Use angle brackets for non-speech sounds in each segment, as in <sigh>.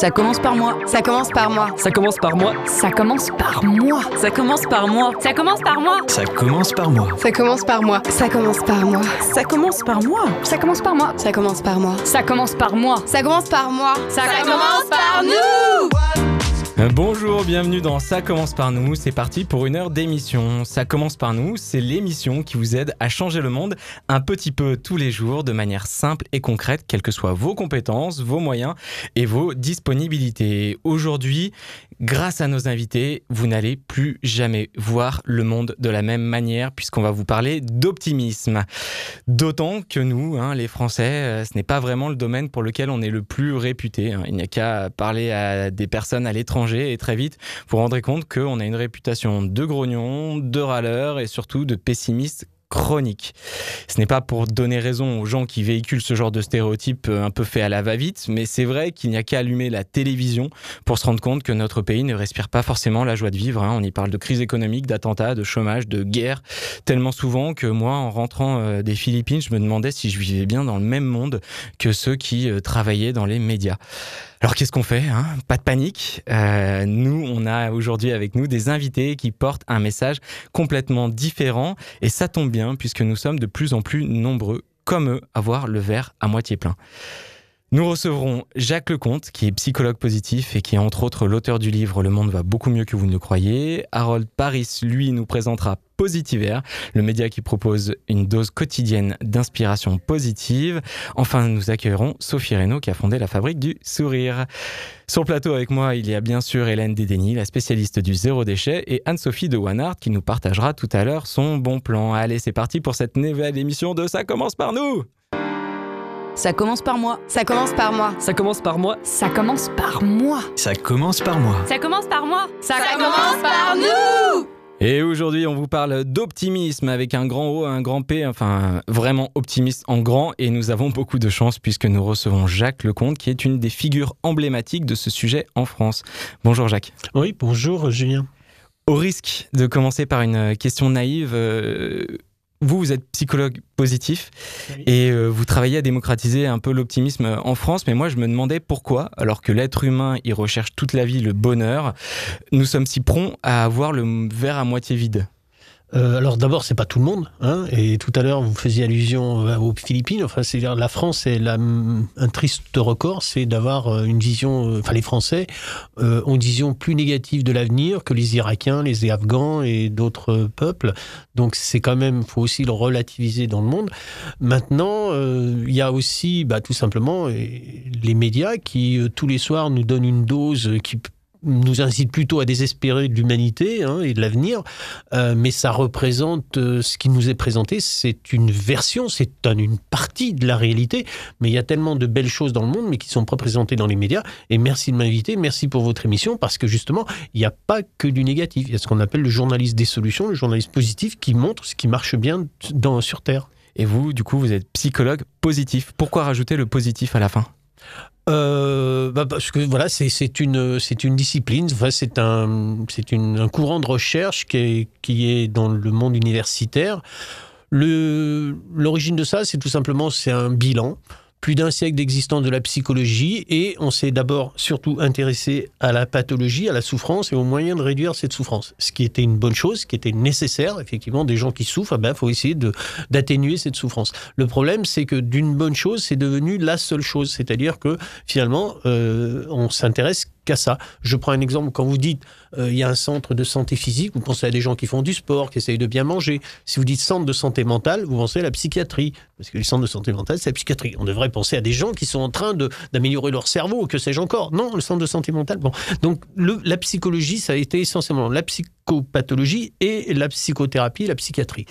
Ça commence par moi. Ça commence par moi. Ça commence par moi. Ça commence par moi. Ça commence par moi. Ça commence par moi. Ça commence par moi. Ça commence par moi. Ça commence par moi. Ça commence par moi. Ça commence par moi. Ça commence par moi. Ça commence par moi. Ça commence par moi. Ça, commence par nous. Bonjour, bienvenue dans Ça commence par nous. C'est parti pour une heure d'émission. Ça commence par nous, c'est l'émission qui vous aide à changer le monde un petit peu tous les jours de manière simple et concrète, quelles que soient vos compétences, vos moyens et vos disponibilités. Aujourd'hui, grâce à nos invités, vous n'allez plus jamais voir le monde de la même manière puisqu'on va vous parler d'optimisme. D'autant que nous, hein, les Français, euh, ce n'est pas vraiment le domaine pour lequel on est le plus réputé. hein. Il n'y a qu'à parler à des personnes à l'étranger et très vite, vous vous rendrez compte qu'on a une réputation de grognon, de râleur et surtout de pessimiste chronique. Ce n'est pas pour donner raison aux gens qui véhiculent ce genre de stéréotypes euh, un peu fait à la va-vite, mais c'est vrai qu'il n'y a qu'à allumer la télévision pour se rendre compte que notre pays ne respire pas forcément la joie de vivre. hein. On y parle de crise économique, d'attentats, de chômage, de guerre, tellement souvent que moi, en rentrant euh, des Philippines, je me demandais si je vivais bien dans le même monde que ceux qui euh, travaillaient dans les médias. Alors qu'est-ce qu'on fait hein? Pas de panique. Euh, nous, on a aujourd'hui avec nous des invités qui portent un message complètement différent et ça tombe bien puisque nous sommes de plus en plus nombreux, comme eux, à voir le verre à moitié plein. Nous recevrons Jacques Lecomte, qui est psychologue positif et qui est entre autres l'auteur du livre Le monde va beaucoup mieux que vous ne le croyez. Harold Paris, lui, nous présentera Positivaire, le média qui propose une dose quotidienne d'inspiration positive. Enfin, nous accueillerons Sophie Reynaud, qui a fondé la fabrique du sourire. Sur le plateau avec moi, il y a bien sûr Hélène Dédény, la spécialiste du zéro déchet, et Anne-Sophie de Wanart, qui nous partagera tout à l'heure son bon plan. Allez, c'est parti pour cette nouvelle émission de Ça commence par nous Ça commence par moi. Ça commence par moi. Ça commence par moi. Ça commence par moi. Ça commence par moi. Ça commence par moi. Ça, commence par nous. Et aujourd'hui, on vous parle d'optimisme avec un grand O, un grand P, enfin vraiment optimiste en grand. Et nous avons beaucoup de chance puisque nous recevons Jacques Lecomte, qui est une des figures emblématiques de ce sujet en France. Bonjour Jacques. Oui, bonjour Julien. Au risque de commencer par une question naïve, euh, vous, vous êtes psychologue positif Oui. et euh, vous travaillez à démocratiser un peu l'optimisme en France. Mais moi, je me demandais pourquoi, alors que l'être humain, il recherche toute la vie le bonheur, nous sommes si prompts à avoir le verre à moitié vide? Euh, alors d'abord, c'est pas tout le monde, hein, et tout à l'heure vous faisiez allusion euh, aux Philippines. Enfin, c'est la France est un triste record, c'est d'avoir euh, une vision. Enfin, les Français ont une vision plus négative de l'avenir que les Irakiens, les Afghans et d'autres peuples. Donc c'est quand même, faut aussi le relativiser dans le monde. Maintenant, il y a aussi, bah, tout simplement, les médias qui tous les soirs nous donnent une dose qui nous incite plutôt à désespérer de l'humanité hein, et de l'avenir, Euh, mais ça représente euh, ce qui nous est présenté, c'est une version, c'est un- une partie de la réalité, mais il y a tellement de belles choses dans le monde, mais qui sont pas présentées dans les médias. Et merci de m'inviter, merci pour votre émission, parce que justement, il n'y a pas que du négatif. Il y a ce qu'on appelle le journaliste des solutions, le journaliste positif, qui montre ce qui marche bien sur Terre. Et vous, du coup, vous êtes psychologue positif. Pourquoi rajouter le positif à la fin? Euh, bah, parce que voilà, c'est une discipline, enfin, c'est un courant de recherche qui est qui est dans le monde universitaire. L'origine de ça, c'est tout simplement c'est un bilan. Plus d'un siècle d'existence de la psychologie et on s'est d'abord surtout intéressé à la pathologie, à la souffrance et aux moyens de réduire cette souffrance. Ce qui était une bonne chose, ce qui était nécessaire. Effectivement, des gens qui souffrent, il faut essayer d'atténuer cette souffrance. Le problème, c'est que d'une bonne chose, c'est devenu la seule chose. C'est-à-dire que finalement, euh, on s'intéresse qu'à ça. Je prends un exemple. Quand vous dites euh, il y a un centre de santé physique, vous pensez à des gens qui font du sport, qui essayent de bien manger. Si vous dites centre de santé mentale, vous pensez à la psychiatrie. Parce que les centres de santé mentale, c'est la psychiatrie. On devrait penser à des gens qui sont en train d'améliorer leur cerveau, que sais-je encore. Non, le centre de santé mentale. Bon. Donc la psychologie, ça a été essentiellement la psychopathologie et la psychothérapie, la psychiatrie.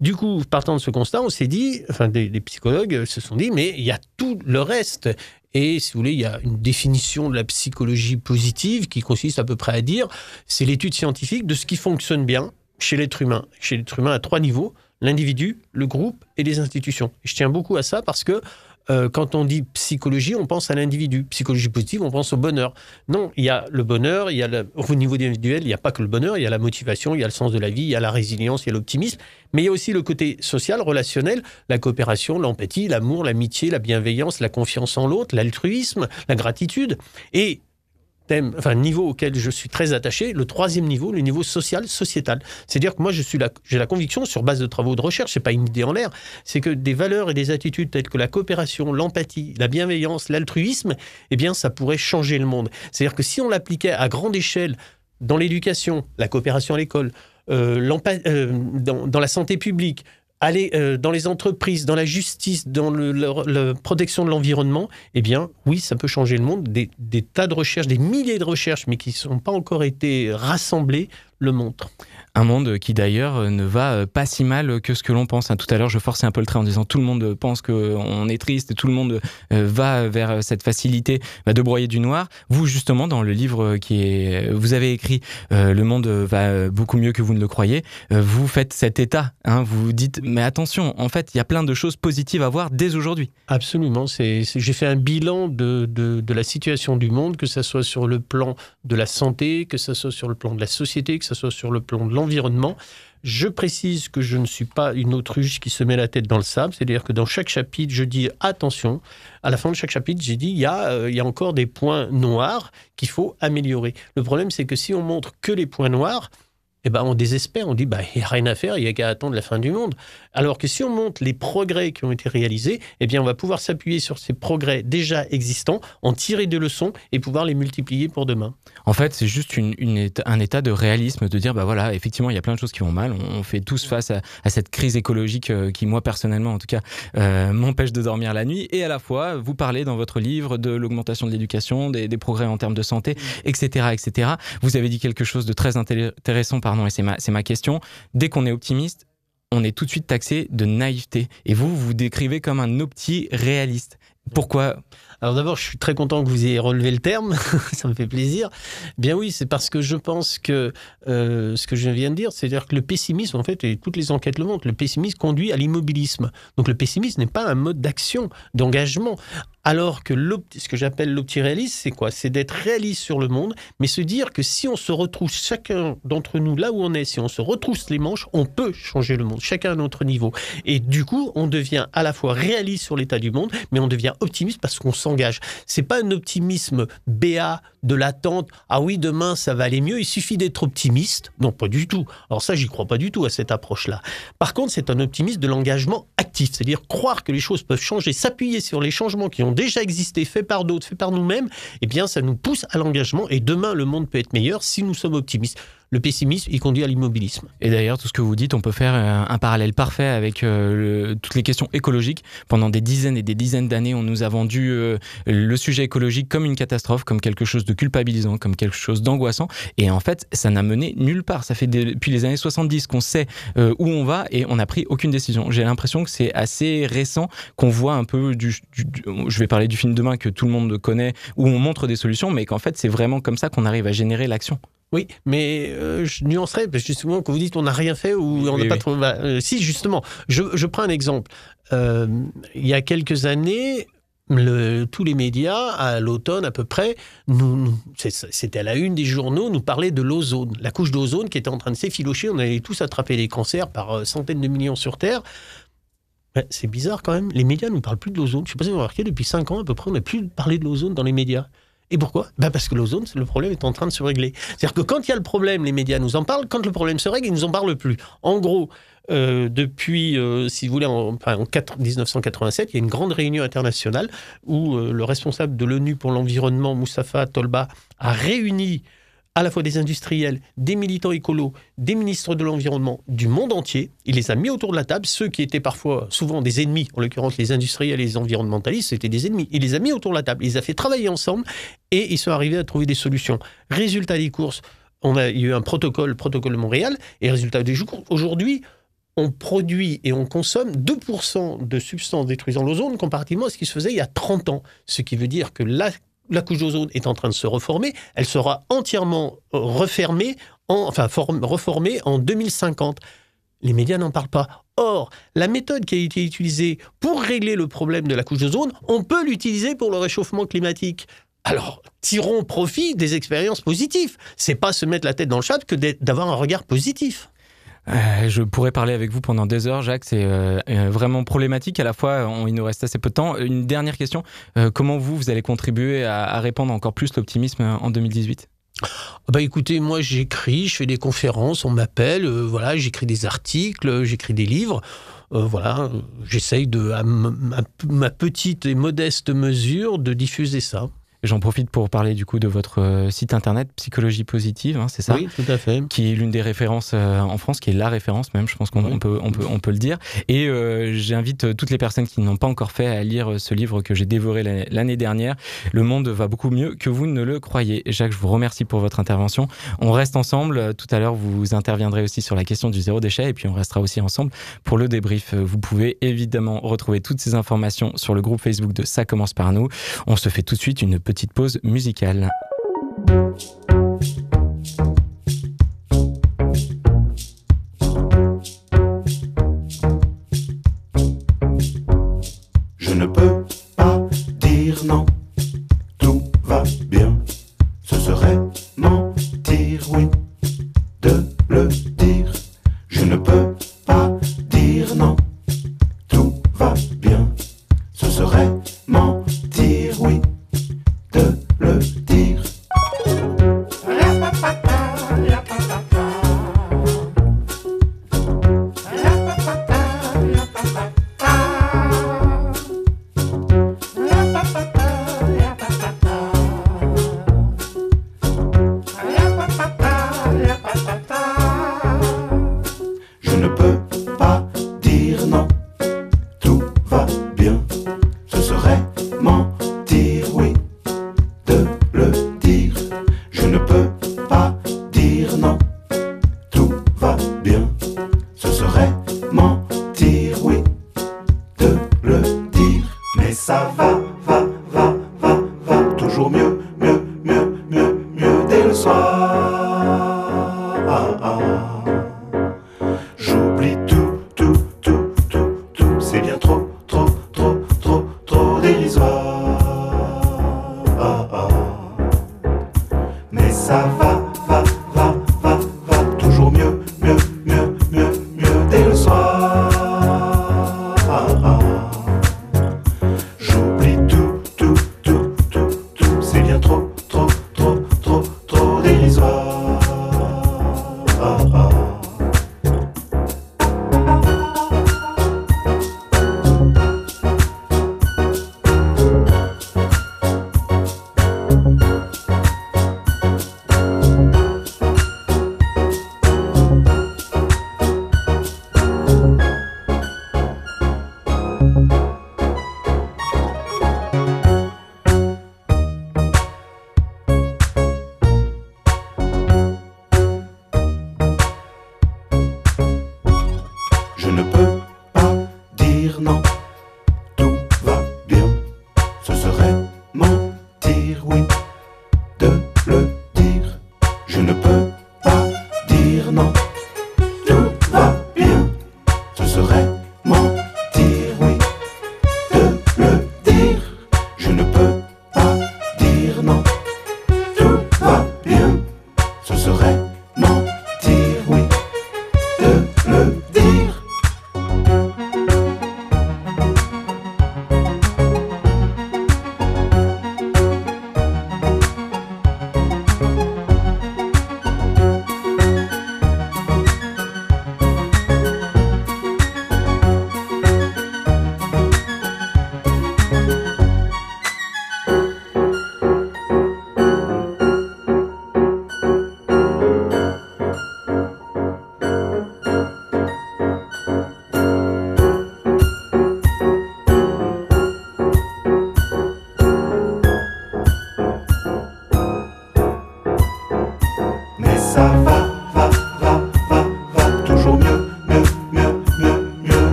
Du coup, partant de ce constat, on s'est dit, enfin, des, des psychologues se sont dit, mais il y a tout le reste. Et si vous voulez, il y a une définition de la psychologie positive qui consiste à peu près à dire, c'est l'étude scientifique de ce qui fonctionne bien chez l'être humain. Chez l'être humain à trois niveaux, l'individu, le groupe et les institutions. Et je tiens beaucoup à ça parce que euh, quand on dit psychologie, on pense à l'individu. Psychologie positive, on pense au bonheur. Non, il y a le bonheur, il y a le- au niveau individuel, il n'y a pas que le bonheur, il y a la motivation, il y a le sens de la vie, il y a la résilience, il y a l'optimisme, mais il y a aussi le côté social, relationnel, la coopération, l'empathie, l'amour, l'amitié, la bienveillance, la confiance en l'autre, l'altruisme, la gratitude. Et niveau auquel je suis très attaché, le troisième niveau, le niveau social, sociétal. C'est-à-dire que moi, je suis j'ai la conviction, sur base de travaux de recherche, c'est pas une idée en l'air, c'est que des valeurs et des attitudes telles que la coopération, l'empathie, la bienveillance, l'altruisme, eh bien, ça pourrait changer le monde. C'est-à-dire que si on l'appliquait à grande échelle dans l'éducation, la coopération à l'école, euh, euh, dans la santé publique, aller euh, dans les entreprises, dans la justice, dans la protection de l'environnement, eh bien, oui, ça peut changer le monde. Des, des tas de recherches, des milliers de recherches, mais qui ne sont pas encore été rassemblées, le montrent. Un monde qui d'ailleurs euh, ne va euh, pas si mal que ce que l'on pense. hein. Tout à l'heure, je forçais un peu le trait en disant tout le monde pense qu'on est triste tout le monde euh, va vers cette facilité de broyer du noir. Vous, justement, dans le livre qui est, vous avez écrit Le monde va beaucoup mieux que vous ne le croyez, vous faites cet état. hein. vous dites, mais attention, en fait, il y a plein de choses positives à voir dès aujourd'hui. Absolument. J'ai fait un bilan de, de, de la situation du monde, que ce soit sur le plan de la santé, que ce soit sur le plan de la société, que ce soit sur le plan de l'environnement. Je précise que je ne suis pas une autruche qui se met la tête dans le sable, c'est-à-dire que dans chaque chapitre, je dis attention. À la fin de chaque chapitre, j'ai dit il y, a, euh, encore des points noirs qu'il faut améliorer. Le problème, c'est que si on montre que les points noirs, eh ben, on désespère, on dit bah, il n'y a rien à faire, il n'y a qu'à attendre la fin du monde. Alors que si on montre les progrès qui ont été réalisés, eh bien, on va pouvoir s'appuyer sur ces progrès déjà existants, en tirer des leçons et pouvoir les multiplier pour demain. En fait, c'est juste un état de réalisme, de dire, bah voilà, effectivement, il y a plein de choses qui vont mal. On, fait tous face à, cette crise écologique euh, qui, moi, personnellement, en tout cas, euh, m'empêche de dormir la nuit. Et à la fois, vous parlez dans votre livre de l'augmentation de l'éducation, des, des progrès en termes de santé, etc., etc. Vous avez dit quelque chose de très intéressant, pardon, et c'est ma, ma question. Dès qu'on est optimiste, on est tout de suite taxé de naïveté. Et vous, vous vous décrivez comme un opti réaliste. Pourquoi? Alors d'abord, je suis très content que vous ayez relevé le terme, <laughs> ça me fait plaisir. Bien oui, c'est parce que je pense que euh, ce que je viens de dire, c'est-à-dire que le pessimisme, en fait, et toutes les enquêtes le montrent, le pessimisme conduit à l'immobilisme. Donc le pessimisme n'est pas un mode d'action, d'engagement. Alors que ce que j'appelle l'optiréalisme, c'est quoi? C'est d'être réaliste sur le monde, mais se dire que si on se retrousse chacun d'entre nous là où on est, si on se retrousse les manches, on peut changer le monde, chacun à notre niveau. Et du coup, on devient à la fois réaliste sur l'état du monde, mais on devient optimiste parce qu'on C'est pas un optimisme béat de l'attente. Ah oui, demain ça va aller mieux. Il suffit d'être optimiste. Non, pas du tout. Alors ça, j'y crois pas du tout à cette approche-là. Par contre, c'est un optimisme de l'engagement actif, c'est-à-dire croire que les choses peuvent changer, s'appuyer sur les changements qui ont déjà existé, faits par d'autres, faits par nous-mêmes. Eh bien, ça nous pousse à l'engagement. Et demain, le monde peut être meilleur si nous sommes optimistes. Le pessimisme, il conduit à l'immobilisme. Et d'ailleurs, tout ce que vous dites, on peut faire euh, un parallèle parfait avec euh, toutes les questions écologiques. Pendant des dizaines et des dizaines d'années, on nous a vendu euh, le sujet écologique comme une catastrophe, comme quelque chose de culpabilisant, comme quelque chose d'angoissant. Et en fait, ça n'a mené nulle part. Ça fait depuis les années 70 qu'on sait où on va et on n'a pris aucune décision. J'ai l'impression que c'est assez récent qu'on voit un peu du, du- du- Je vais parler du film demain que tout le monde connaît, où on montre des solutions, mais qu'en fait, c'est vraiment comme ça qu'on arrive à générer l'action. Oui, mais euh, je nuancerais, parce que justement, quand vous dites on n'a rien fait ou on n'a oui, pas oui. trouvé. bah, euh, si, justement, je, je prends un exemple. Euh, il y a quelques années, le- tous les médias, à l'automne à peu près, nous, c'était à la une des journaux, nous parlaient de l'ozone, la couche d'ozone qui était en train de s'effilocher. On allait tous attraper les cancers par centaines de millions sur Terre. C'est bizarre quand même. Les médias ne nous parlent plus de l'ozone. Je ne sais pas si vous avez remarqué, depuis 5 ans à peu près, on n'a plus parlé de l'ozone dans les médias. Et pourquoi? Ben Parce que l'ozone, le problème est en train de se régler. C'est-à-dire que quand il y a le problème, les médias nous en parlent. Quand le problème se règle, ils nous en parlent plus. En gros, euh, depuis, euh, si vous voulez, en, enfin, en 4 1987, il y a une grande réunion internationale où euh, le responsable de l'ONU pour l'environnement, Moustapha Tolba, a réuni à la fois des industriels, des militants écolos, des ministres de l'environnement du monde entier. Il les a mis autour de la table, ceux qui étaient parfois souvent des ennemis, en l'occurrence les industriels et les environnementalistes, c'était des ennemis. Il les a mis autour de la table, il les a fait travailler ensemble et ils sont arrivés à trouver des solutions. Résultat des courses, on a il y a eu un protocole, le protocole de Montréal, et résultat des courses, aujourd'hui, on produit et on consomme 2% de substances détruisant l'ozone comparativement à ce qui se faisait il y a 30 ans. Ce qui veut dire que la, la couche d'ozone est en train de se reformer. Elle sera entièrement euh, refermée, en- enfin form- reformée en 2050. les médias n'en parlent pas. Or, la méthode qui a été utilisée pour régler le problème de la couche d'ozone, on peut l'utiliser pour le réchauffement climatique. Alors, tirons profit des expériences positives. C'est pas se mettre la tête dans le chat que d'avoir un regard positif. Euh, je pourrais parler avec vous pendant des heures, Jacques. C'est euh, euh, vraiment problématique. À la fois, on- il nous reste assez peu de temps. Une dernière question. Comment vous, vous allez contribuer à, répandre encore plus l'optimisme en 2018 Ah Bah écoutez, moi j'écris, je fais des conférences, on m'appelle, voilà, j'écris des articles, j'écris des livres. Voilà, j'essaye de, à ma petite et modeste mesure, de diffuser ça. J'en profite pour parler du coup de votre euh, site internet Psychologie Positive, hein, c'est ça Oui, tout à fait. qui est l'une des références euh, en France, qui est la référence même, je pense qu'on Oui. peut, on, peut, on peut le dire. Et euh, j'invite toutes les personnes qui n'ont pas encore fait à lire ce livre que j'ai dévoré l'année- dernière. Le monde va beaucoup mieux que vous ne le croyez. Jacques, je vous remercie pour votre intervention. On reste ensemble. Tout à l'heure, vous interviendrez aussi sur la question du zéro déchet et puis on restera aussi ensemble pour le débrief. Vous pouvez évidemment retrouver toutes ces informations sur le groupe Facebook de Ça commence par nous. On se fait tout de suite une petite pause musicale. Va, va, va, va, toujours mieux,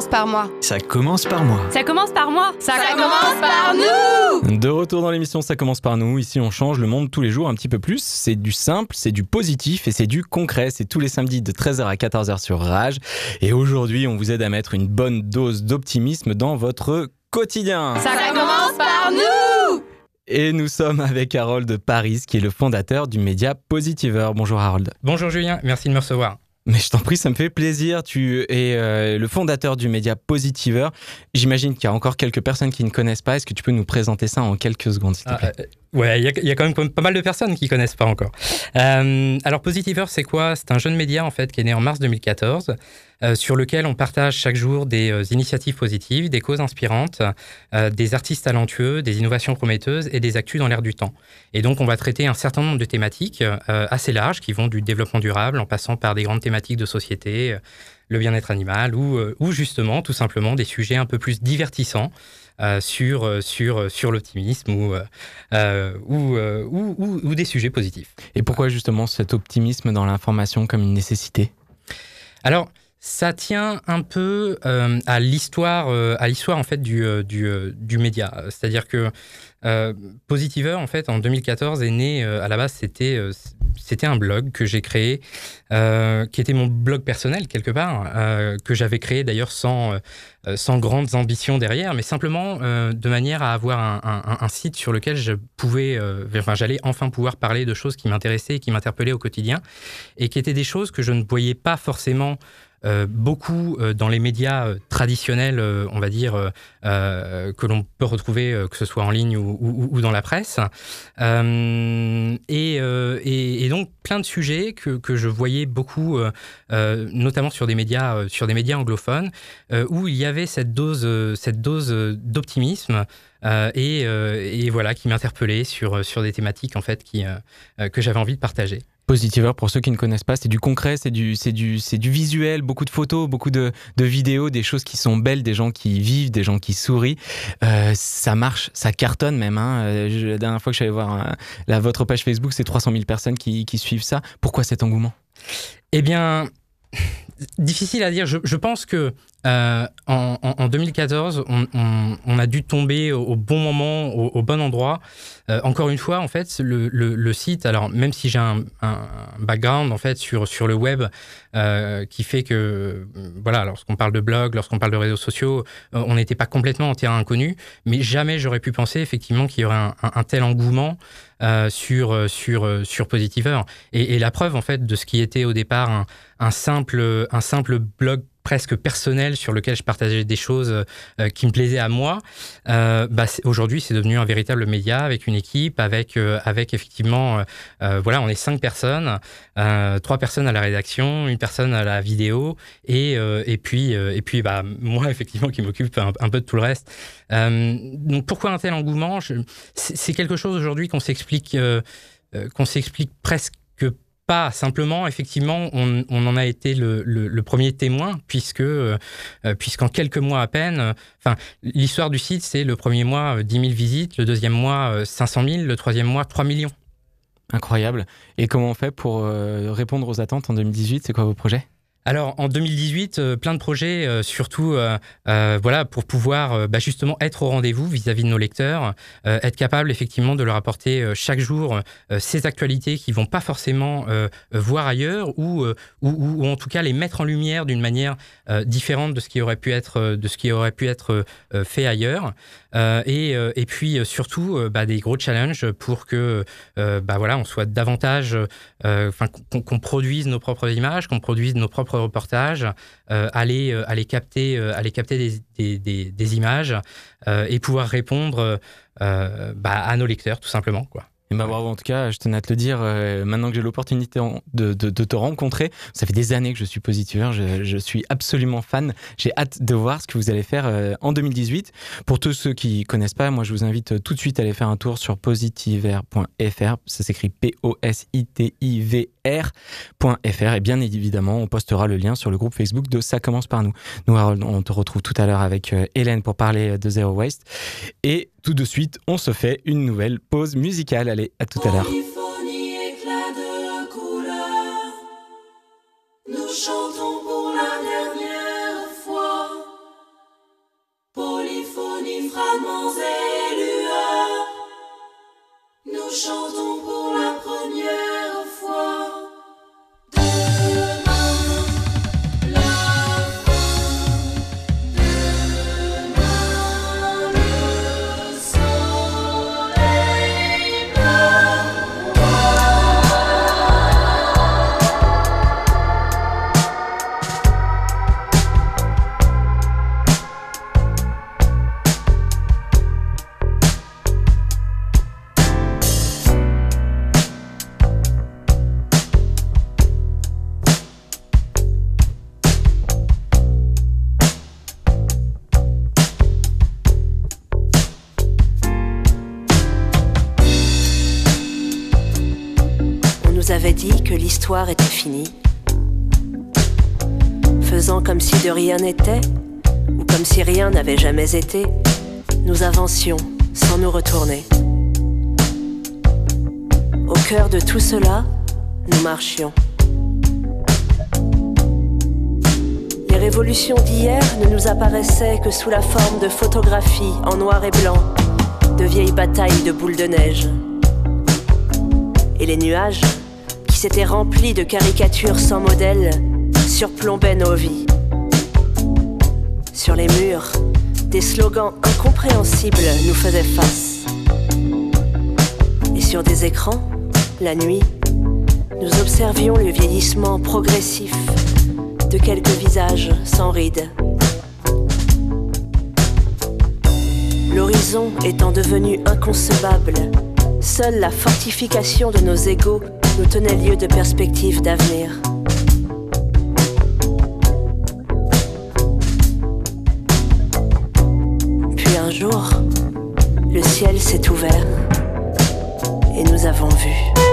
commence par moi. Ça commence par moi. Ça commence par moi. Ça, commence par nous. De retour dans l'émission Ça commence par nous. Ici, on change le monde tous les jours un petit peu plus. C'est du simple, c'est du positif et c'est du concret. C'est tous les samedis de 13h à 14h sur Rage. Et aujourd'hui, on vous aide à mettre une bonne dose d'optimisme dans votre quotidien. Ça commence par nous. Et nous sommes avec Harold de Paris, qui est le fondateur du média Positiver. Bonjour Harold. Bonjour Julien, merci de me recevoir. Mais je t'en prie, ça me fait plaisir. Tu es euh, le fondateur du média Positiver. J'imagine qu'il y a encore quelques personnes qui ne connaissent pas. Est-ce que tu peux nous présenter ça en quelques secondes, s'il te Ah, plaît euh, ouais, il y, a- il y a quand même pas mal de personnes qui connaissent pas encore. Euh, alors Positiver, c'est quoi? C'est un jeune média en fait qui est né en mars 2014, euh, sur lequel on partage chaque jour des euh, initiatives positives, des causes inspirantes, euh, des artistes talentueux, des innovations prometteuses et des actus dans l'air du temps. Et donc on va traiter un certain nombre de thématiques assez larges qui vont du développement durable en passant par des grandes thématiques de société. le bien-être animal ou, ou justement tout simplement des sujets un peu plus divertissants sur, sur, sur l'optimisme ou, ou, ou, ou- ou des sujets positifs. Et pourquoi justement cet optimisme dans l'information comme une nécessité? Alors, ça tient un peu euh, à l'histoire, euh, à l'histoire en fait du, euh, du, média. C'est-à-dire que euh, Positiver, en fait, en 2014, est né. à la base, c'était c'était un blog que j'ai créé, qui était mon blog personnel quelque part, que j'avais créé d'ailleurs sans sans grandes ambitions derrière, mais simplement de manière à avoir un, un- site sur lequel je pouvais, enfin, j'allais enfin pouvoir parler de choses qui m'intéressaient et qui m'interpellaient au quotidien, et qui étaient des choses que je ne voyais pas forcément euh, beaucoup euh, dans les médias euh, traditionnels, on va dire, que l'on peut retrouver, que ce soit en ligne ou, dans la presse. Et, donc plein de sujets que, je voyais beaucoup, notamment sur des médias, sur des médias anglophones, où il y avait cette dose, cette dose d'optimisme. et, voilà, qui m'interpellait sur, sur des thématiques en fait que j'avais envie de partager. Positiver, pour ceux qui ne connaissent pas, c'est du concret, c'est du, du, du visuel, beaucoup de photos, beaucoup de, vidéos, des choses qui sont belles, des gens qui vivent, des gens qui sourient. Euh, ça marche, ça cartonne même. Hein. Euh, la dernière fois que je suis allé voir euh, votre page Facebook, c'est 300 000 personnes qui, suivent ça. Pourquoi cet engouement? Eh bien, difficile à dire. Je pense que euh, en, en- en 2014, on, a dû tomber au, bon moment, au, bon endroit. Euh, encore une fois, en fait, le, site, alors même si j'ai un, un background en fait sur, sur le web euh, qui fait que, voilà, lorsqu'on parle de blog, lorsqu'on parle de réseaux sociaux, on n'était pas complètement en terrain inconnu, mais jamais j'aurais pu penser effectivement qu'il y aurait un, tel engouement sur, sur, sur Positiver. Et, la preuve, en fait, de ce qui était au départ un simple, un simple blog presque personnel sur lequel je partageais des choses euh, qui me plaisaient à moi, euh, bah, aujourd'hui c'est devenu un véritable média avec une équipe, avec, euh, avec effectivement, voilà, on est cinq personnes, trois personnes à la rédaction, une personne à la vidéo, et, et puis, et puis bah, moi <laughs> effectivement qui m'occupe un, un peu de tout le reste. Donc pourquoi un tel engouement? C'est quelque chose aujourd'hui qu'on s'explique, qu'on s'explique presque pas. Simplement, effectivement, on, on en a été le, le- premier témoin, puisque, euh, euh, puisqu'en quelques mois à peine, euh, enfin, l'histoire du site, c'est le premier mois, euh, 10 000 visites, le deuxième mois, euh, 500 000, le troisième mois, 3 millions. Incroyable. Et comment on fait pour répondre aux attentes en 2018 C'est quoi vos projets? Alors en 2018, euh, plein de projets, euh, surtout euh, voilà, pour pouvoir bah, justement être au rendez-vous vis-à-vis de nos lecteurs, être capable effectivement de leur apporter chaque jour ces actualités qu'ils vont pas forcément voir ailleurs ou, ou, en tout cas les mettre en lumière d'une manière différente de ce qui aurait pu être, de ce qui aurait pu être fait ailleurs. Et, et puis surtout bah, des gros challenges pour que bah, voilà, on soit davantage, qu'on produise nos propres images, qu'on produise nos propres propre reportage, aller, aller capter, aller capter des, des, des, des images et pouvoir répondre bah, à nos lecteurs, tout simplement. Quoi. Et bah bravo, en tout cas, je tenais à te le dire, euh, maintenant que j'ai l'opportunité de, te rencontrer, ça fait des années que je suis positiveur, je, suis absolument fan, j'ai hâte de voir ce que vous allez faire euh, en 2018. Pour tous ceux qui connaissent pas, moi je vous invite tout de suite à aller faire un tour sur positiver.fr, ça s'écrit P-O-S-I-T-I-V-R.fr et bien évidemment, on postera le lien sur le groupe Facebook de Ça commence par nous. Nous, Harold, on te retrouve tout à l'heure avec euh, Hélène pour parler de Zero Waste et tout de suite, on se fait une nouvelle pause musicale. Allez, à tout à l'heure. Nous chantons pour la dernière fois. Polyphonie, et. Nous chantons pour la première rien ou comme si rien n'avait jamais été, nous avancions sans nous retourner. Au cœur de tout cela, nous marchions. Les révolutions d'hier ne nous apparaissaient que sous la forme de photographies en noir et blanc, de vieilles batailles de boules de neige. Et les nuages s'était rempli de caricatures sans modèle, surplombait nos vies. Sur les murs, des slogans incompréhensibles nous faisaient face. Et sur des écrans, la nuit, nous observions le vieillissement progressif de quelques visages sans rides. L'horizon étant devenu inconcevable, seule la fortification de nos égaux nous tenait lieu de perspectives d'avenir. Le ciel s'est ouvert et nous avons vu.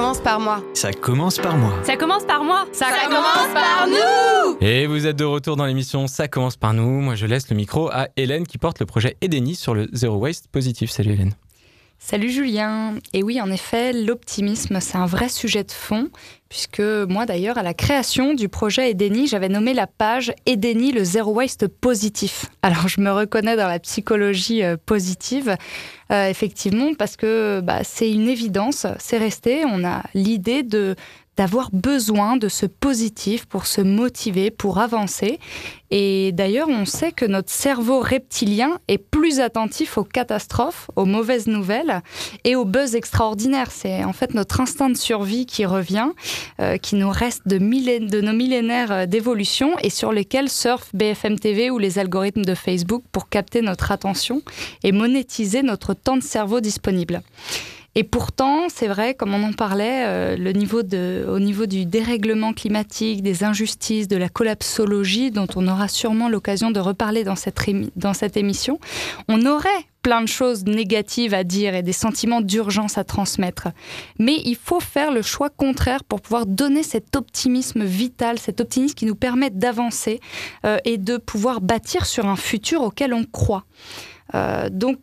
Commence par moi. Ça commence par moi. Ça commence par moi. Ça, commence par nous Et vous êtes de retour dans l'émission Ça commence par nous. Moi, je laisse le micro à Hélène qui porte le projet Edeni sur le Zero Waste positif. Salut Hélène. Salut Julien. Et oui, en effet, l'optimisme, c'est un vrai sujet de fond, puisque moi d'ailleurs, à la création du projet Edeni, j'avais nommé la page Edeni, le zéro waste positif. Alors je me reconnais dans la psychologie euh, positive, euh, effectivement, parce que bah, c'est une évidence, c'est resté. On a l'idée de, d'avoir besoin de ce positif pour se motiver, pour avancer. Et d'ailleurs, on sait que notre cerveau reptilien est plus attentif aux catastrophes, aux mauvaises nouvelles et aux buzz extraordinaires. C'est en fait notre instinct de survie qui revient, euh, qui nous reste de, de nos millénaires euh, d'évolution et sur lesquels surfent BFM TV ou les algorithmes de Facebook pour capter notre attention et monétiser notre temps de cerveau disponible. Et pourtant, c'est vrai, comme on en parlait, euh, au niveau du dérèglement climatique, des injustices, de la collapsologie, dont on aura sûrement l'occasion de reparler dans cette, dans cette émission, on aurait plein de choses négatives à dire et des sentiments d'urgence à transmettre. Mais il faut faire le choix contraire pour pouvoir donner cet optimisme vital, cet optimisme qui nous permet d'avancer euh, et de pouvoir bâtir sur un futur auquel on croit. Euh, donc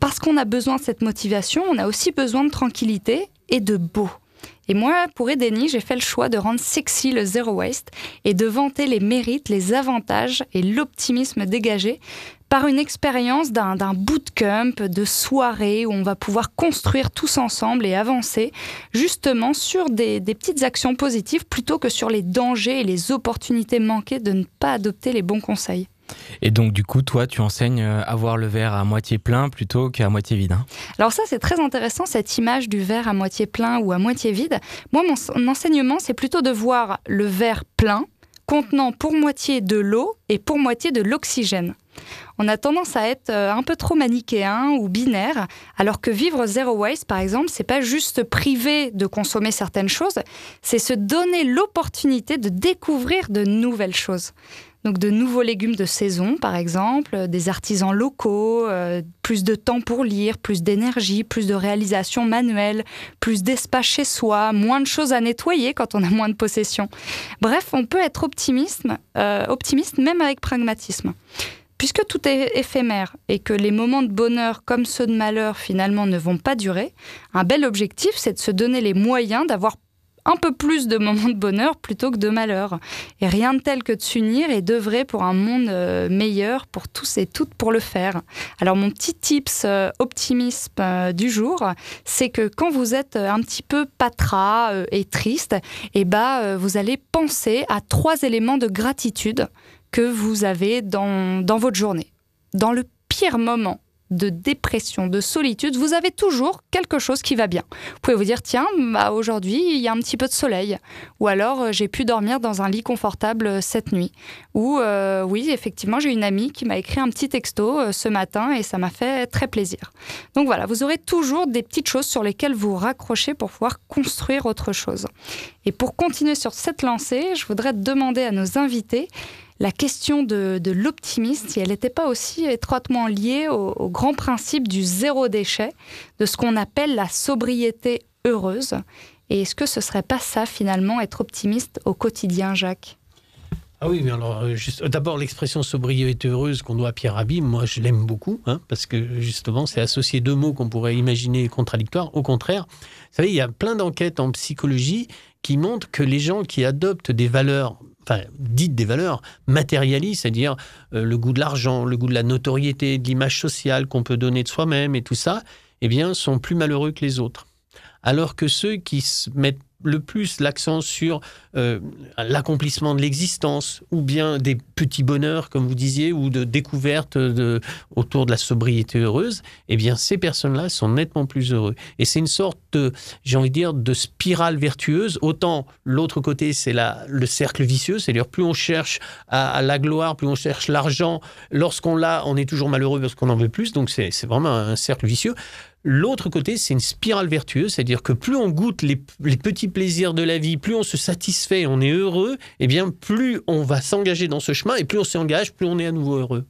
parce qu'on a besoin de cette motivation, on a aussi besoin de tranquillité et de beau. Et moi, pour Edeni, j'ai fait le choix de rendre sexy le zero waste et de vanter les mérites, les avantages et l'optimisme dégagé par une expérience d'un bootcamp, de soirée où on va pouvoir construire tous ensemble et avancer justement sur des, des, petites actions positives plutôt que sur les dangers et les opportunités manquées de ne pas adopter les bons conseils. Et donc, du coup, toi, tu enseignes euh, à voir le verre à moitié plein plutôt qu'à moitié vide. Hein. Alors ça, c'est très intéressant, cette image du verre à moitié plein ou à moitié vide. Moi, mon enseignement, c'est plutôt de voir le verre plein, contenant pour moitié de l'eau et pour moitié de l'oxygène. On a tendance à être euh, un peu trop manichéen ou binaire, alors que vivre zéro waste, par exemple, c'est pas juste priver de consommer certaines choses, c'est se donner l'opportunité de découvrir de nouvelles choses. Donc de nouveaux légumes de saison, par exemple, des artisans locaux, euh, plus de temps pour lire, plus d'énergie, plus de réalisation manuelle, plus d'espace chez soi, moins de choses à nettoyer quand on a moins de possessions. Bref, on peut être optimiste, euh, optimiste même avec pragmatisme. Puisque tout est éphémère et que les moments de bonheur comme ceux de malheur finalement ne vont pas durer, un bel objectif, c'est de se donner les moyens d'avoir un peu plus de moments de bonheur plutôt que de malheur. Et rien de tel que de s'unir et d'œuvrer pour un monde euh, meilleur pour tous et toutes pour le faire. Alors mon petit tips euh, optimisme euh, du jour, c'est que quand vous êtes un petit peu patras et triste, eh bah, vous allez penser à trois éléments de gratitude que vous avez dans, dans votre journée. Dans le pire moment de dépression, de solitude, vous avez toujours quelque chose qui va bien. Vous pouvez vous dire, tiens, bah, aujourd'hui, il y a un petit peu de soleil. Ou alors, euh, j'ai pu dormir dans un lit confortable euh, cette nuit. Ou, euh, oui, effectivement, j'ai une amie qui m'a écrit un petit texto ce matin et ça m'a fait très plaisir. Donc voilà, vous aurez toujours des petites choses sur lesquelles vous raccrochez pour pouvoir construire autre chose. Et pour continuer sur cette lancée, je voudrais demander à nos invités la question de, l'optimisme, si elle n'était pas aussi étroitement liée au, grand principe du zéro déchet, de ce qu'on appelle la sobriété heureuse. Et est-ce que ce serait pas ça finalement, être optimiste au quotidien, Jacques? Ah oui, mais alors, euh, d'abord, l'expression sobriété heureuse qu'on doit à Pierre Rabhi, moi, je l'aime beaucoup, hein, parce que justement, c'est associer deux mots qu'on pourrait imaginer contradictoires. Au contraire, vous savez, il y a plein d'enquêtes en psychologie qui montrent que les gens qui adoptent des valeurs enfin, dites des valeurs matérialistes, c'est-à-dire euh, le goût de l'argent, le goût de la notoriété, de l'image sociale qu'on peut donner de soi-même et tout ça, eh bien, sont plus malheureux que les autres. Alors que ceux qui se mettent le plus l'accent sur euh, l'accomplissement de l'existence ou bien des petits bonheurs, comme vous disiez, ou de découvertes autour de la sobriété heureuse, eh bien, ces personnes-là sont nettement plus heureux. Et c'est une sorte j'ai envie de dire, de spirale vertueuse. Autant l'autre côté, c'est le cercle vicieux, c'est-à-dire plus on cherche à, la gloire, plus on cherche l'argent. Lorsqu'on l'a, on est toujours malheureux parce qu'on en veut plus. Donc, c'est vraiment un cercle vicieux. L'autre côté, c'est une spirale vertueuse, c'est-à-dire que plus on goûte les, petits plaisirs de la vie, plus on se satisfait, on est heureux, et eh bien plus on va s'engager dans ce chemin, et plus on s'engage, plus on est à nouveau heureux.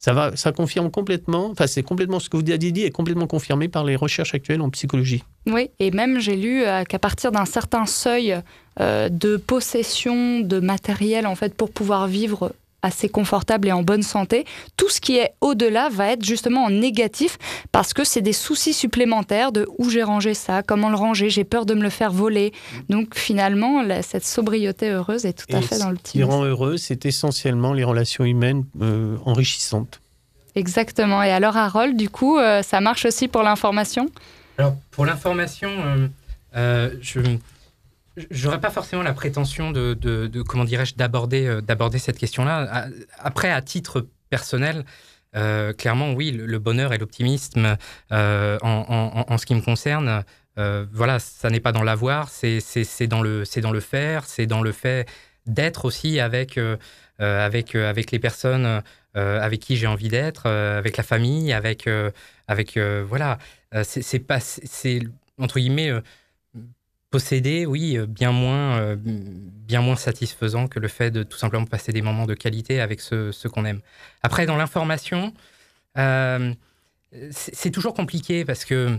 Ça, va, ça confirme complètement, enfin c'est complètement ce que vous avez dit, est complètement confirmé par les recherches actuelles en psychologie. Oui, et même j'ai lu euh, qu'à partir d'un certain seuil euh, de possession de matériel, en fait, pour pouvoir vivre assez confortable et en bonne santé. Tout ce qui est au-delà va être justement en négatif parce que c'est des soucis supplémentaires de où j'ai rangé ça, comment le ranger, j'ai peur de me le faire voler. Donc finalement, cette sobriété heureuse est tout à fait dans le Ce qui rend heureux, c'est essentiellement les relations humaines euh, enrichissantes. Exactement. Et alors Harold, du coup, euh, ça marche aussi pour l'information? Alors pour l'information, euh, je J'aurais pas forcément la prétention de, comment dirais-je, d'aborder, d'aborder cette question-là. Après, à titre personnel, clairement, oui, le, bonheur et l'optimisme, en, en, ce qui me concerne, voilà, ça n'est pas dans l'avoir, c'est, dans le, faire, c'est dans le fait d'être aussi avec les personnes avec qui j'ai envie d'être, avec la famille, avec, avec voilà, c'est, pas, c'est entre guillemets posséder, oui, euh, bien moins, euh, bien moins satisfaisant que le fait de tout simplement passer des moments de qualité avec ceux, qu'on aime. Après, dans l'information, euh, c'est toujours compliqué parce que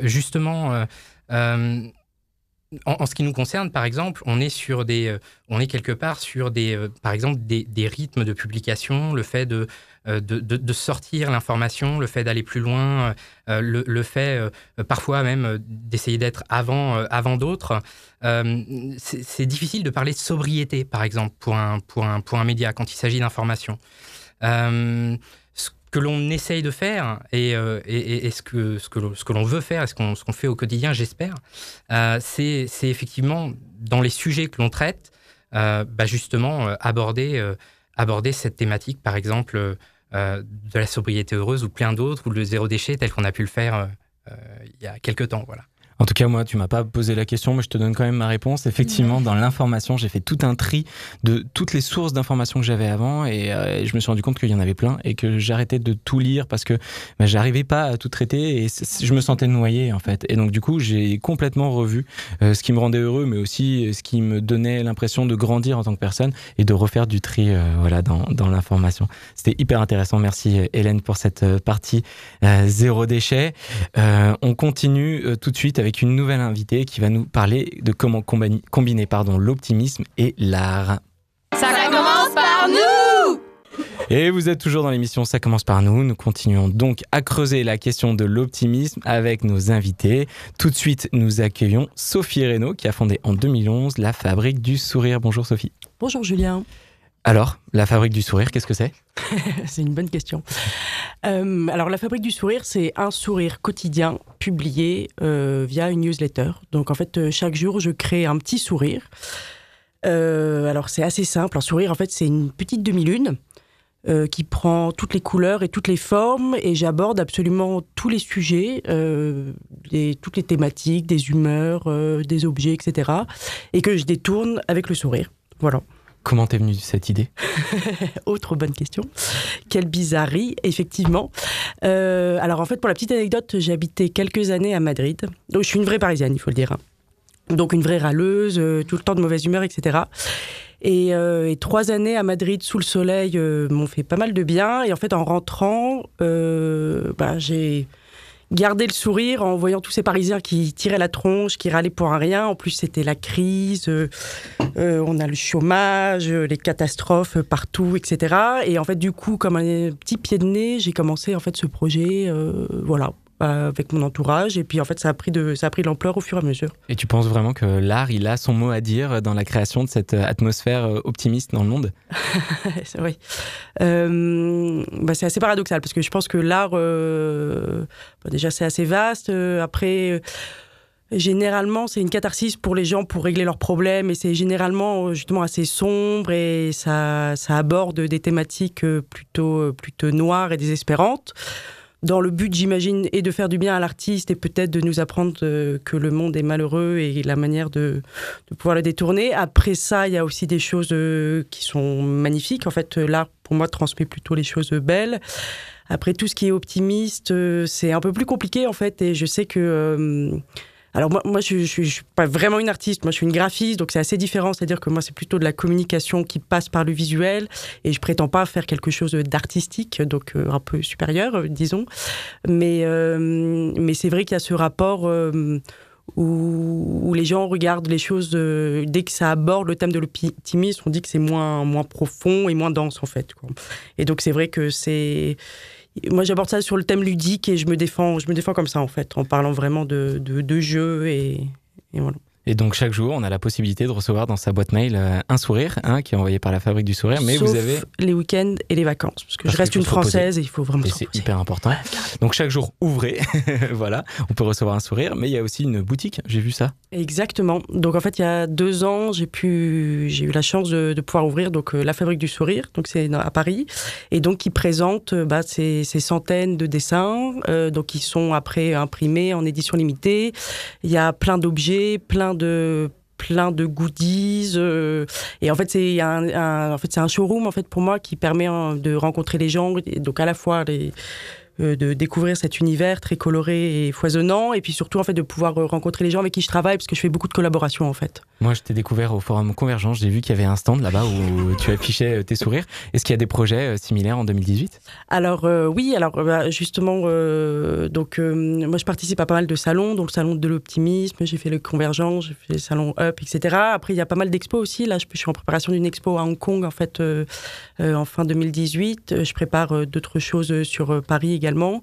justement, en, ce qui nous concerne, par exemple, on est sur des, on est quelque part sur des, par exemple, des, des rythmes de publication, le fait de euh, de, sortir l'information, le fait d'aller plus loin, euh, le, fait euh, parfois même d'essayer d'être avant, avant d'autres. c'est difficile de parler de sobriété, par exemple, pour un, pour un, pour un média quand il s'agit d'information. ce que l'on essaye de faire et, et, ce que, ce que, ce que l'on veut faire et ce qu'on fait au quotidien, j'espère, c'est effectivement dans les sujets que l'on traite, bah justement aborder, aborder cette thématique, par exemple, euh, de la sobriété heureuse ou plein d'autres, ou le zéro déchet tel qu'on a pu le faire euh, euh, il y a quelques temps. Voilà. En tout cas, moi, tu m'as pas posé la question, mais je te donne quand même ma réponse. Effectivement, dans l'information, j'ai fait tout un tri de toutes les sources d'informations que j'avais avant et euh, je me suis rendu compte qu'il y en avait plein et que j'arrêtais de tout lire parce que bah, j'arrivais pas à tout traiter et je me sentais noyé en fait. Et donc du coup, j'ai complètement revu euh, ce qui me rendait heureux, mais aussi ce qui me donnait l'impression de grandir en tant que personne et de refaire du tri euh, voilà dans, dans l'information. C'était hyper intéressant. Merci Hélène pour cette partie zéro déchet. on continue tout de suite avec avec une nouvelle invitée qui va nous parler de comment combiner, pardon, l'optimisme et l'art. Ça commence par nous et vous êtes toujours dans l'émission Ça commence par nous. Nous continuons donc à creuser la question de l'optimisme avec nos invités. Tout de suite, nous accueillons Sophie Reynaud qui a fondé en 2011 la Fabrique du Sourire. Bonjour Sophie. Bonjour Julien. Alors, la fabrique du sourire, qu'est-ce que c'est? <laughs> C'est une bonne question. Euh, alors, la fabrique du sourire, c'est un sourire quotidien publié euh, via une newsletter. Donc, en fait, euh, chaque jour, je crée un petit sourire. alors, c'est assez simple. Un sourire, en fait, c'est une petite demi-lune qui prend toutes les couleurs et toutes les formes. Et j'aborde absolument tous les sujets, toutes les thématiques, des humeurs, des objets, etc. Et que je détourne avec le sourire. Voilà. Comment t'es venue cette idée? <laughs> Autre bonne question. Quelle bizarrerie, effectivement. Euh, alors en fait, pour la petite anecdote, j'ai habité quelques années à Madrid. Donc je suis une vraie parisienne, il faut le dire. Hein. Donc une vraie râleuse, euh, tout le temps de mauvaise humeur, etc. Euh, et, trois années à Madrid sous le soleil m'ont fait pas mal de bien. Et en fait, en rentrant, bah, j'ai garder le sourire en voyant tous ces Parisiens qui tiraient la tronche, qui râlaient pour un rien. En plus, c'était la crise, euh, euh, on a le chômage, les catastrophes partout, etc. Et en fait, du coup, comme un petit pied de nez, j'ai commencé en fait ce projet, euh, voilà, euh, avec mon entourage. Et puis en fait, ça a pris de, ça a pris de l'ampleur au fur et à mesure. Et tu penses vraiment que l'art, il a son mot à dire dans la création de cette atmosphère euh, optimiste dans le monde? <laughs> Euh, bah, c'est assez paradoxal parce que je pense que l'art, bah, déjà, c'est assez vaste. après. Généralement, c'est une catharsis pour les gens pour régler leurs problèmes et c'est généralement justement assez sombre et ça, ça aborde des thématiques plutôt, plutôt noires et désespérantes dans le but, j'imagine, et de faire du bien à l'artiste et peut-être de nous apprendre euh, que le monde est malheureux et la manière de, pouvoir le détourner. Après ça, il y a aussi des choses euh, qui sont magnifiques. En fait, l'art, pour moi, transmet plutôt les choses belles. Après, tout ce qui est optimiste, euh, c'est un peu plus compliqué, en fait, et je sais que alors moi, moi je, ne suis pas vraiment une artiste, moi je suis une graphiste, donc c'est assez différent. C'est-à-dire que moi c'est plutôt de la communication qui passe par le visuel, et je prétends pas faire quelque chose d'artistique, donc euh, un peu supérieur, euh, disons. Mais euh, mais c'est vrai qu'il y a ce rapport. Où, les gens regardent les choses dès que ça aborde le thème de l'optimisme, on dit que c'est moins moins profond et moins dense en fait. Et donc c'est vrai que c'est moi, j'aborde ça sur le thème ludique et je me défends, je me défends comme ça, en fait, en parlant vraiment de, de, jeux et, voilà. Et donc chaque jour, on a la possibilité de recevoir dans sa boîte mail euh, un sourire hein, qui est envoyé par la Fabrique du Sourire. Mais Sauf vous avez les week-ends et les vacances, parce que Parce je reste une reposer. française et il faut vraiment c'est hyper important. Donc chaque jour, ouvrez. <laughs> voilà, on peut recevoir un sourire. Mais il y a aussi une boutique, j'ai vu ça. Exactement. Donc en fait, il y a deux ans, j'ai pu, j'ai eu la chance de, de pouvoir ouvrir donc euh, la Fabrique du Sourire. Donc c'est à Paris et donc qui présente euh, bah, ces, ces centaines de dessins, euh, donc qui sont après imprimés en édition limitée. Il y a plein d'objets, plein de plein de goodies euh, et en fait c'est un, en fait un showroom en fait pour moi qui permet hein, de rencontrer les gens donc à la fois les de découvrir cet univers très coloré et foisonnant et puis surtout en fait de pouvoir euh, rencontrer les gens avec qui je travaille parce que je fais beaucoup de collaborations en fait. Moi, je t'ai découvert au forum Convergence. J'ai vu qu'il y avait un stand là-bas où <laughs> tu affichais euh, tes sourires. Est-ce qu'il y a des projets euh, similaires en 2018 Alors euh, oui, alors euh, bah, justement, euh, donc euh, moi je participe à pas mal de salons, donc le salon de l'optimisme, j'ai fait le Convergence, j'ai fait le salon Up, etc. Après il y a pas mal d'expos aussi. Là, je, je suis en préparation d'une expo à Hong Kong en fait euh, euh, en fin 2018. Euh, Je prépare euh, d'autres choses euh, sur euh, Paris également.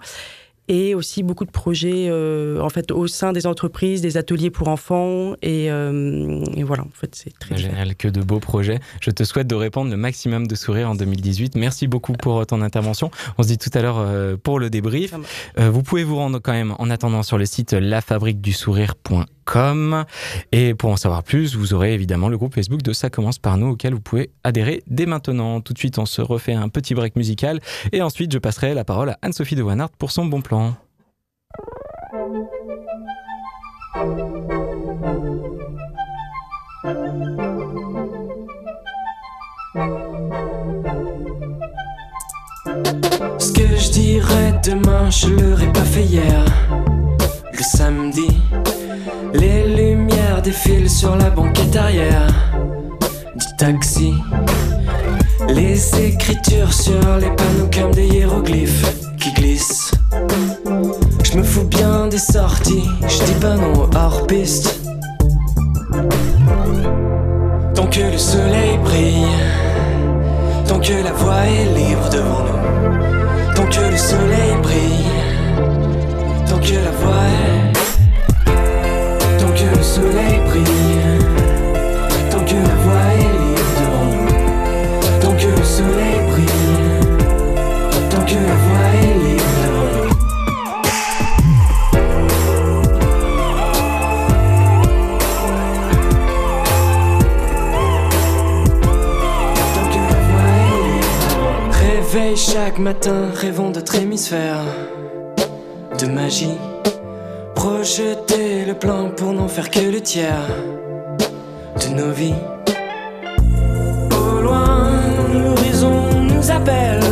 Et aussi beaucoup de projets euh, en fait au sein des entreprises, des ateliers pour enfants et, euh, et voilà en fait c'est très. Génial, que de beaux projets. Je te souhaite de répandre le maximum de sourires en 2018. Merci beaucoup pour euh, ton intervention. On se dit tout à l'heure euh, pour le débrief. Euh, vous pouvez vous rendre quand même en attendant sur le site lafabriquedusourire.com et pour en savoir plus, vous aurez évidemment le groupe Facebook de Ça commence par nous auquel vous pouvez adhérer dès maintenant. Tout de suite, on se refait un petit break musical et ensuite je passerai la parole à Anne-Sophie de Wanart pour son bon plan. Ce que je dirais demain, je l'aurais pas fait hier. Le samedi, les lumières défilent sur la banquette arrière du taxi. Les écritures sur les panneaux comme des hiéroglyphes qui glissent. Je me fous bien des sorties, je dis pas non hors piste. Tant que le soleil brille, tant que la voie est libre devant nous. Tant que le soleil brille, tant que la voix est. Que le soleil brille, tant que la voix est libre. Tant que le soleil brille, tant que la voix est libre. Tant que la voix est libre. Réveil chaque matin, rêvons d'autres hémisphères de magie. Projeter le plan pour n'en faire que le tiers de nos vies. Au loin, l'horizon nous appelle.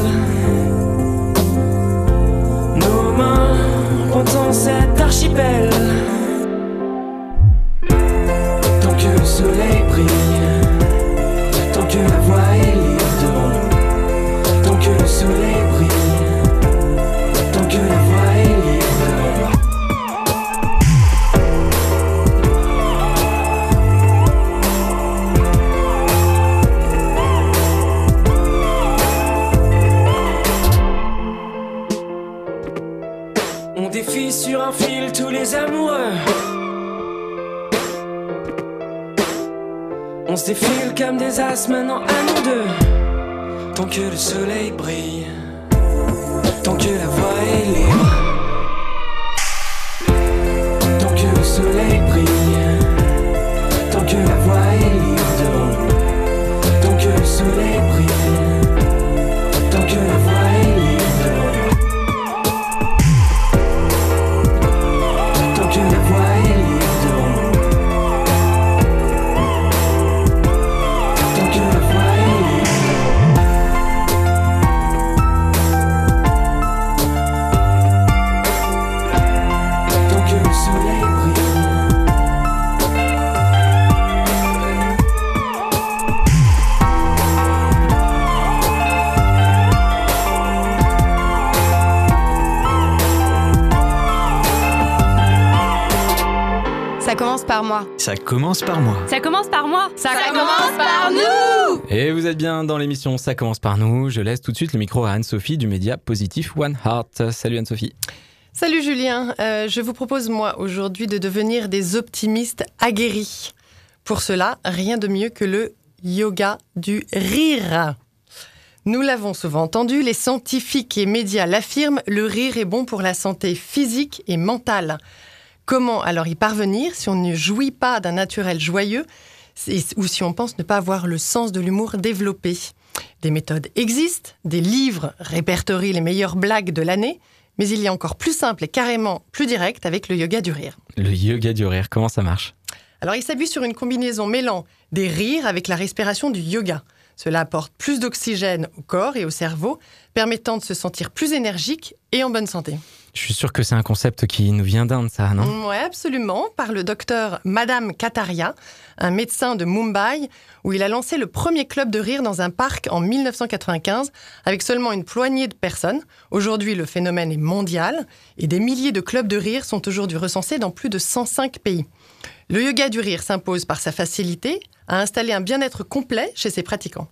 Nos mains pointant cet archipel. Tant que le soleil brille, tant que la voie est libre. Tant que le soleil amoureux. On se défile comme des as maintenant à nous deux. Tant que le soleil brille, tant que la voie est libre. Tant que le soleil brille, tant que la voie est libre. Tant que le soleil brille, moi. Ça commence par moi. Ça commence par moi. Ça, commence par nous Et vous êtes bien dans l'émission Ça commence par nous. Je laisse tout de suite le micro à Anne-Sophie du média Positif One Heart. Salut Anne-Sophie. Salut Julien, euh, je vous propose moi aujourd'hui de devenir des optimistes aguerris. Pour cela, rien de mieux que le yoga du rire. Nous l'avons souvent entendu, les scientifiques et médias l'affirment, le rire est bon pour la santé physique et mentale. Comment alors y parvenir si on ne jouit pas d'un naturel joyeux ou si on pense ne pas avoir le sens de l'humour développé Des méthodes existent, des livres répertorient les meilleures blagues de l'année, mais il y a encore plus simple et carrément plus direct avec le yoga du rire. Le yoga du rire, comment ça marche? Alors il s'appuie sur une combinaison mêlant des rires avec la respiration du yoga. Cela apporte plus d'oxygène au corps et au cerveau, permettant de se sentir plus énergique et en bonne santé. Je suis sûr que c'est un concept qui nous vient d'Inde, ça, non? Oui, absolument, par le docteur Madame Kataria, un médecin de Mumbai, où il a lancé le premier club de rire dans un parc en 1995, avec seulement une poignée de personnes. Aujourd'hui, le phénomène est mondial, et des milliers de clubs de rire sont aujourd'hui recensés dans plus de 105 pays. Le yoga du rire s'impose par sa facilité à installer un bien-être complet chez ses pratiquants.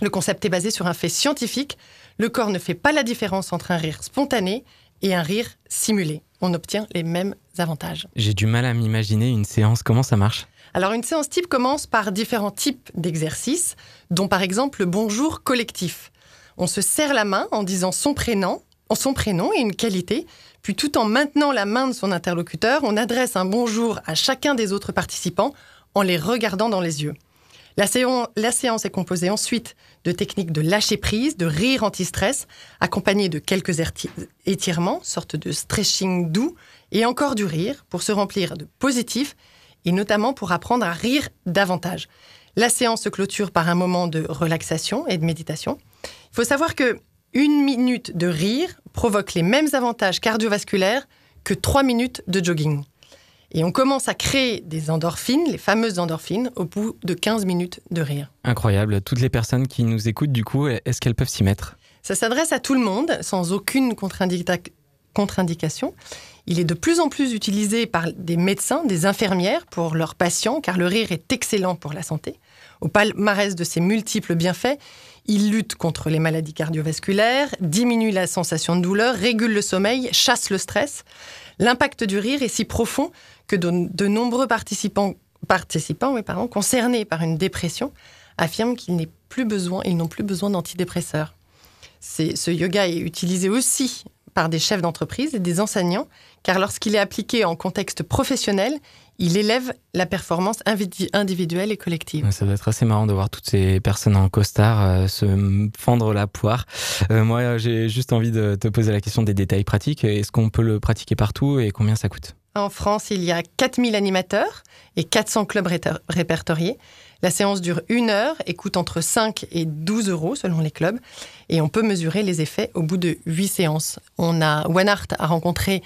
Le concept est basé sur un fait scientifique. Le corps ne fait pas la différence entre un rire spontané et un rire simulé. On obtient les mêmes avantages. J'ai du mal à m'imaginer une séance. Comment ça marche? Alors une séance type commence par différents types d'exercices, dont par exemple le bonjour collectif. On se serre la main en disant son prénom, son prénom et une qualité, puis tout en maintenant la main de son interlocuteur, on adresse un bonjour à chacun des autres participants en les regardant dans les yeux. La séance, est composée ensuite de techniques de lâcher prise, de rire anti-stress, accompagnées de quelques étirements, sorte de stretching doux, et encore du rire pour se remplir de positif et notamment pour apprendre à rire davantage. La séance se clôture par un moment de relaxation et de méditation. Il faut savoir que une minute de rire provoque les mêmes avantages cardiovasculaires que trois minutes de jogging. Et on commence à créer des endorphines, les fameuses endorphines, au bout de 15 minutes de rire. Incroyable. Toutes les personnes qui nous écoutent, du coup, est-ce qu'elles peuvent s'y mettre? Ça s'adresse à tout le monde, sans aucune contre-indication. Il est de plus en plus utilisé par des médecins, des infirmières pour leurs patients, car le rire est excellent pour la santé. Au palmarès de ses multiples bienfaits, il lutte contre les maladies cardiovasculaires, diminue la sensation de douleur, régule le sommeil, chasse le stress. L'impact du rire est si profond que de, nombreux participants, concernés par une dépression affirment qu'ils n'ont plus besoin, ils n'ont plus besoin d'antidépresseurs. Ce yoga est utilisé aussi par des chefs d'entreprise et des enseignants, car lorsqu'il est appliqué en contexte professionnel, il élève la performance individuelle et collective. Ça doit être assez marrant de voir toutes ces personnes en costard euh, se fendre la poire. Euh, moi, j'ai juste envie de te poser la question des détails pratiques. Est-ce qu'on peut le pratiquer partout et combien ça coûte? En France, il y a 4000 animateurs et 400 clubs répertoriés. La séance dure une heure et coûte entre 5 et 12 euros selon les clubs. Et on peut mesurer les effets au bout de 8 séances. On a, Art a rencontré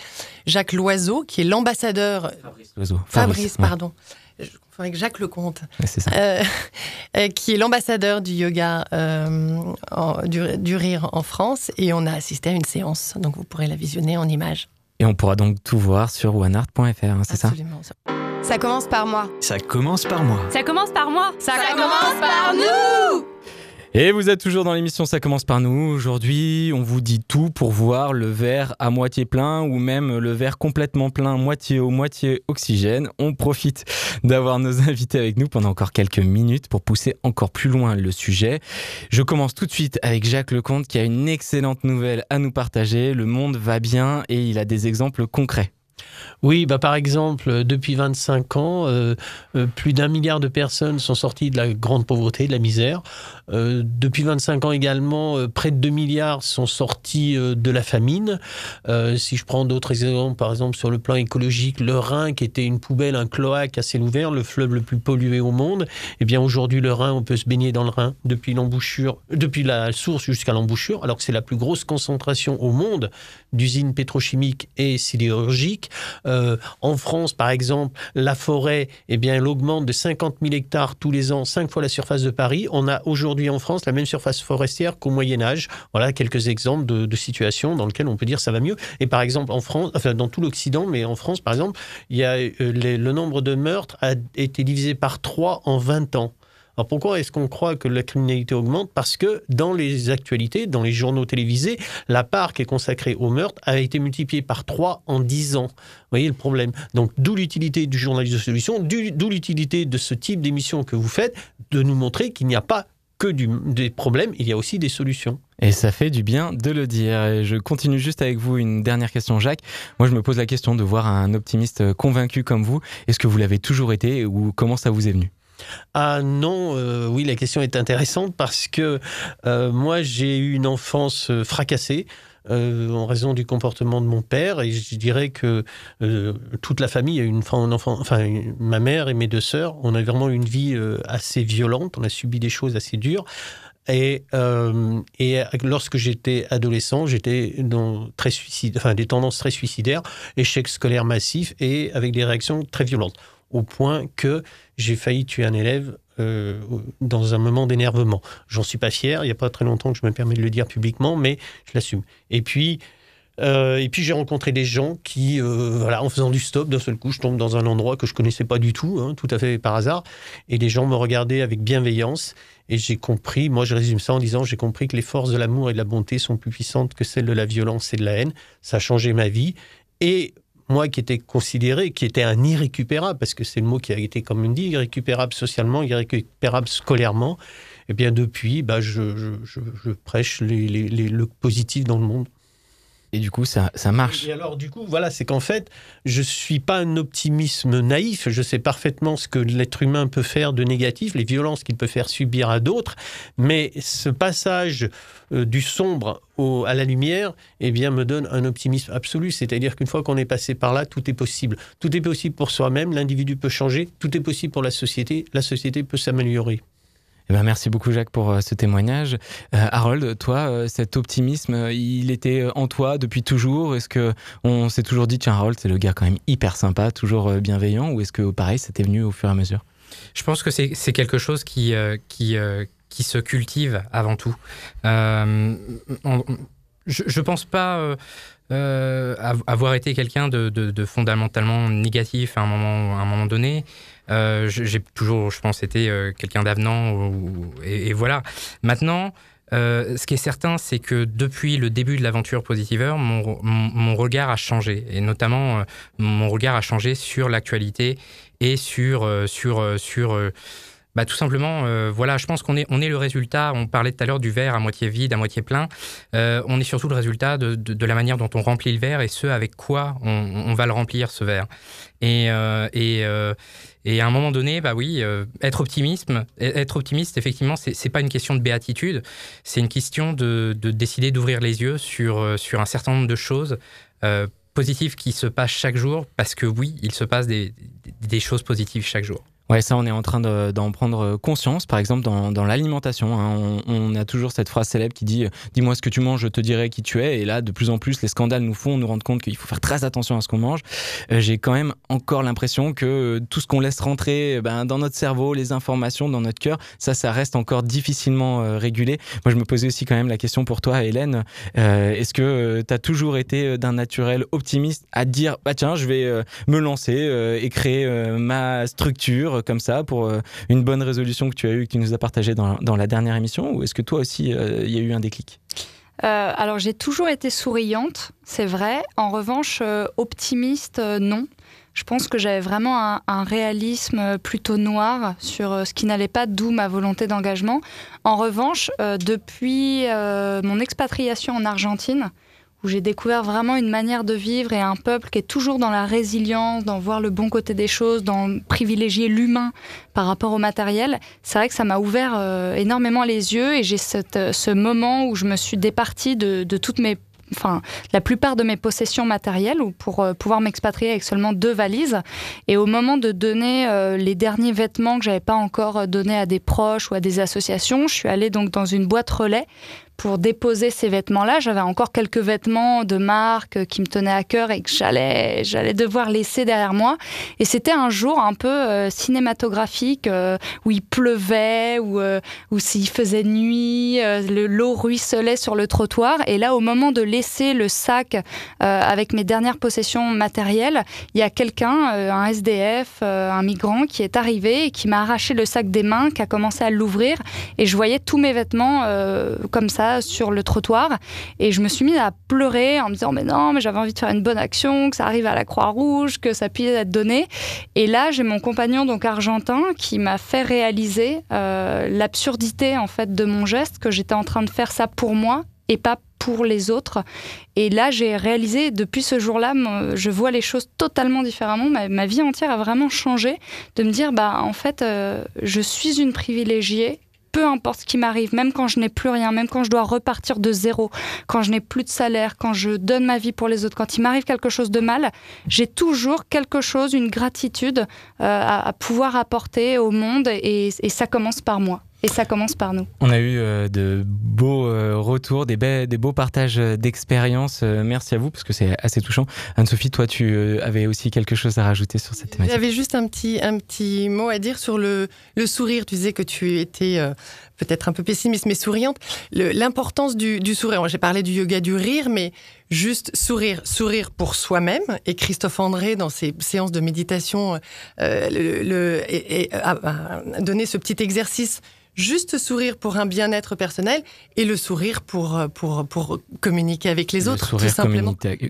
Jacques Loiseau, qui est l'ambassadeur. Fabrice Loiseau. Fabrice, pardon. Je confonds avec Jacques Lecomte. C'est ça. Euh, <laughs> euh, qui est l'ambassadeur du yoga, euh, du, du rire en France. Et on a assisté à une séance. Donc vous pourrez la visionner en images. Et on pourra donc tout voir sur oneart.fr, hein, c'est ça Absolument. Ça commence par moi. Ça commence par moi. Ça commence par moi. Ça, commence par nous et vous êtes toujours dans l'émission Ça commence par nous. Aujourd'hui, on vous dit tout pour voir le verre à moitié plein ou même le verre complètement plein, moitié eau, moitié oxygène. On profite d'avoir nos <laughs> invités avec nous pendant encore quelques minutes pour pousser encore plus loin le sujet. Je commence tout de suite avec Jacques Lecomte qui a une excellente nouvelle à nous partager. Le monde va bien et il a des exemples concrets. Oui, bah par exemple, euh, depuis 25 ans, euh, euh, plus d'un milliard de personnes sont sorties de la grande pauvreté, de la misère. depuis 25 ans également, près de 2 milliards sont sortis de la famine. si je prends d'autres exemples, par exemple sur le plan écologique, le Rhin, qui était une poubelle, un cloaque à ciel ouvert, le fleuve le plus pollué au monde, eh bien aujourd'hui le Rhin, on peut se baigner dans le Rhin depuis l'embouchure, depuis la source jusqu'à l'embouchure, alors que c'est la plus grosse concentration au monde d'usines pétrochimiques et sidérurgiques. Euh, en France, par exemple, la forêt, eh bien, elle augmente de 50 000 hectares tous les ans, cinq fois la surface de Paris. On a aujourd'hui en France la même surface forestière qu'au Moyen Âge. Voilà quelques exemples de, situations dans lesquelles on peut dire ça va mieux. Et par exemple, en France, enfin dans tout l'Occident, mais en France, par exemple, il y a, euh, le nombre de meurtres a été divisé par 3 en 20 ans. Alors pourquoi est-ce qu'on croit que la criminalité augmente? Parce que dans les actualités, dans les journaux télévisés, la part qui est consacrée au meurtre a été multipliée par 3 en 10 ans. Vous voyez le problème? Donc d'où l'utilité du journalisme de solution, d'où l'utilité de ce type d'émission que vous faites, de nous montrer qu'il n'y a pas que des problèmes, il y a aussi des solutions. Et ça fait du bien de le dire. je continue juste avec vous une dernière question, Jacques. Moi, je me pose la question de voir un optimiste convaincu comme vous. Est-ce que vous l'avez toujours été ou comment ça vous est venu? Ah non, euh, oui, la question est intéressante parce que euh, moi j'ai eu une enfance euh, fracassée. en raison du comportement de mon père et je dirais que toute la famille a une enfant, ma mère et mes deux sœurs, on a vraiment une vie assez violente, on a subi des choses assez dures. Et, lorsque j'étais adolescent, j'étais dans très enfin, des tendances très suicidaires, échec scolaire massif et avec des réactions très violentes au point que j'ai failli tuer un élève euh, dans un moment d'énervement. J'en suis pas fier, il n'y a pas très longtemps que je me permets de le dire publiquement, mais je l'assume. Et puis, euh, puis j'ai rencontré des gens qui, euh, voilà, en faisant du stop, d'un seul coup, je tombe dans un endroit que je connaissais pas du tout, hein, tout à fait par hasard, et les gens me regardaient avec bienveillance, et j'ai compris, moi je résume ça en disant, j'ai compris que les forces de l'amour et de la bonté sont plus puissantes que celles de la violence et de la haine. Ça a changé ma vie, et moi qui était considéré, qui était un irrécupérable, parce que c'est le mot qui a été, comme on dit, irrécupérable socialement, irrécupérable scolairement, et eh bien depuis, bah, je, prêche le positif dans le monde. Et du coup, ça, ça marche. Et alors, du coup, voilà, c'est qu'en fait, je suis pas un optimisme naïf. Je sais parfaitement ce que l'être humain peut faire de négatif, les violences qu'il peut faire subir à d'autres. Mais ce passage euh, du sombre à la lumière, eh bien, me donne un optimisme absolu. C'est-à-dire qu'une fois qu'on est passé par là, tout est possible. Tout est possible pour soi-même. L'individu peut changer. Tout est possible pour la société. La société peut s'améliorer. Eh ben, merci beaucoup Jacques pour euh, ce témoignage. Euh, Harold, toi, euh, cet optimisme, il était en toi depuis toujours? Est-ce que on s'est toujours dit tiens Harold, c'est le gars quand même hyper sympa, toujours bienveillant, ou est-ce que pareil, c'était venu au fur et à mesure? Je pense que c'est quelque chose qui qui se cultive avant tout. je, je pense pas. avoir été quelqu'un de, de, fondamentalement négatif à un moment, à un moment donné. Euh, j'ai toujours, je pense, été euh, quelqu'un d'avenant. Et, voilà. Maintenant, euh, ce qui est certain, c'est que depuis le début de l'aventure Positiveur, mon, mon, regard a changé. Et notamment, mon regard a changé sur l'actualité et sur, sur, sur bah, tout simplement, voilà, je pense qu'on est, on est le résultat, on parlait tout à l'heure du verre à moitié vide, à moitié plein, on est surtout le résultat de, la manière dont on remplit le verre et ce avec quoi on, va le remplir, ce verre. Et, et à un moment donné, bah oui, euh, être optimiste, être optimiste, effectivement, c'est pas une question de béatitude, c'est une question de, de décider d'ouvrir les yeux sur, euh, sur un certain nombre de choses euh, positives qui se passent chaque jour, parce que oui, il se passe des, des choses positives chaque jour. Ouais, ça, on est en train d'en prendre conscience. Par exemple, dans, l'alimentation, hein, on, a toujours cette phrase célèbre qui dit Dis-moi ce que tu manges, je te dirai qui tu es. Et là, de plus en plus, les scandales nous font nous rendre compte qu'il faut faire très attention à ce qu'on mange. Euh, j'ai quand même encore l'impression que tout ce qu'on laisse rentrer ben, dans notre cerveau, les informations, dans notre cœur, ça, ça reste encore difficilement euh, régulé. Moi, je me posais aussi quand même la question pour toi, Hélène. Euh, est-ce que tu as toujours été d'un naturel optimiste à dire Bah tiens, je vais me lancer et créer ma structure comme ça pour euh, une bonne résolution que tu as eue, que tu nous as partagée dans, dans la dernière émission Ou est-ce que toi aussi, euh, il y a eu un déclic? Euh, alors j'ai toujours été souriante, c'est vrai. En revanche, optimiste, non. Je pense que j'avais vraiment un, réalisme plutôt noir sur ce qui n'allait pas, d'où ma volonté d'engagement. En revanche, depuis mon expatriation en Argentine, où j'ai découvert vraiment une manière de vivre et un peuple qui est toujours dans la résilience, dans voir le bon côté des choses, dans privilégier l'humain par rapport au matériel. C'est vrai que ça m'a ouvert euh, énormément les yeux et j'ai euh, ce moment où je me suis départie de, toutes mes enfin la plupart de mes possessions matérielles pour euh, pouvoir m'expatrier avec seulement deux valises et au moment de donner les derniers vêtements que j'avais pas encore donnés à des proches ou à des associations je suis allée donc dans une boîte relais pour déposer ces vêtements-là. J'avais encore quelques vêtements de marque qui me tenaient à cœur et que j'allais, j'allais devoir laisser derrière moi. Et c'était un jour un peu euh, cinématographique euh, où il pleuvait, euh, où s'il faisait nuit, le, l'eau ruisselait sur le trottoir. Et là, au moment de laisser le sac avec mes dernières possessions matérielles, il y a quelqu'un, un SDF, un migrant, qui est arrivé et qui m'a arraché le sac des mains, qui a commencé à l'ouvrir. Et je voyais tous mes vêtements comme ça sur le trottoir. Et je me suis mise à pleurer en me disant, mais non, mais j'avais envie de faire une bonne action, que ça arrive à la Croix-Rouge, que ça puisse être donné. Et là, j'ai mon compagnon donc argentin qui m'a fait réaliser euh, l'absurdité en fait de mon geste, que j'étais en train de faire ça pour moi et pas pour les autres. Et là, j'ai réalisé, depuis ce jour-là, je vois les choses totalement différemment. Ma, vie entière a vraiment changé. De me dire, bah, en fait, euh, je suis une privilégiée peu importe ce qui m'arrive, même quand je n'ai plus rien, même quand je dois repartir de zéro, quand je n'ai plus de salaire, quand je donne ma vie pour les autres, quand il m'arrive quelque chose de mal, j'ai toujours quelque chose, une gratitude euh, à, pouvoir apporter au monde et ça commence par moi. Et ça commence par nous. On a eu euh, de beaux euh, retours, des, des, beaux partages euh, d'expériences. merci à vous parce que c'est assez touchant. Anne-Sophie, toi, tu avais aussi quelque chose à rajouter sur cette thématique. J'avais juste un petit, un petit mot à dire sur le, le sourire. Tu disais que tu étais peut-être un peu pessimiste, mais souriante. L'importance du, du, sourire. J'ai parlé du yoga du rire, mais juste sourire, sourire pour soi-même. Et Christophe André, dans ses séances de méditation, le, le, a donné ce petit exercice juste sourire pour un bien-être personnel et le sourire pour, euh, pour, pour communiquer avec les autres. Sourire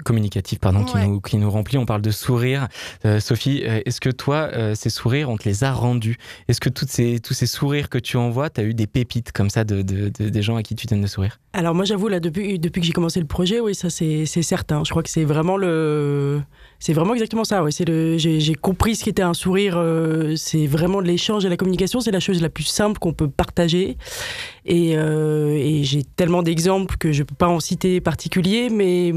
communicatif pardon, qui, nous, qui nous remplit. On parle de sourire. Euh, Sophie, euh, est-ce que toi, ces sourires, on te les a rendus? Est-ce que toutes ces, tous ces sourires que tu envoies, tu as eu des pépites comme ça de, de, des gens à qui tu donnes de sourire Alors moi, j'avoue, là, depuis, depuis que j'ai commencé le projet, oui, ça c'est certain. Je crois que c'est vraiment le c'est vraiment exactement ça. Ouais. J'ai compris ce qu'était un sourire. Euh, c'est vraiment de l'échange et la communication. C'est la chose la plus simple qu'on peut partager. Et, euh, j'ai tellement d'exemples que je peux pas en citer particuliers, mais.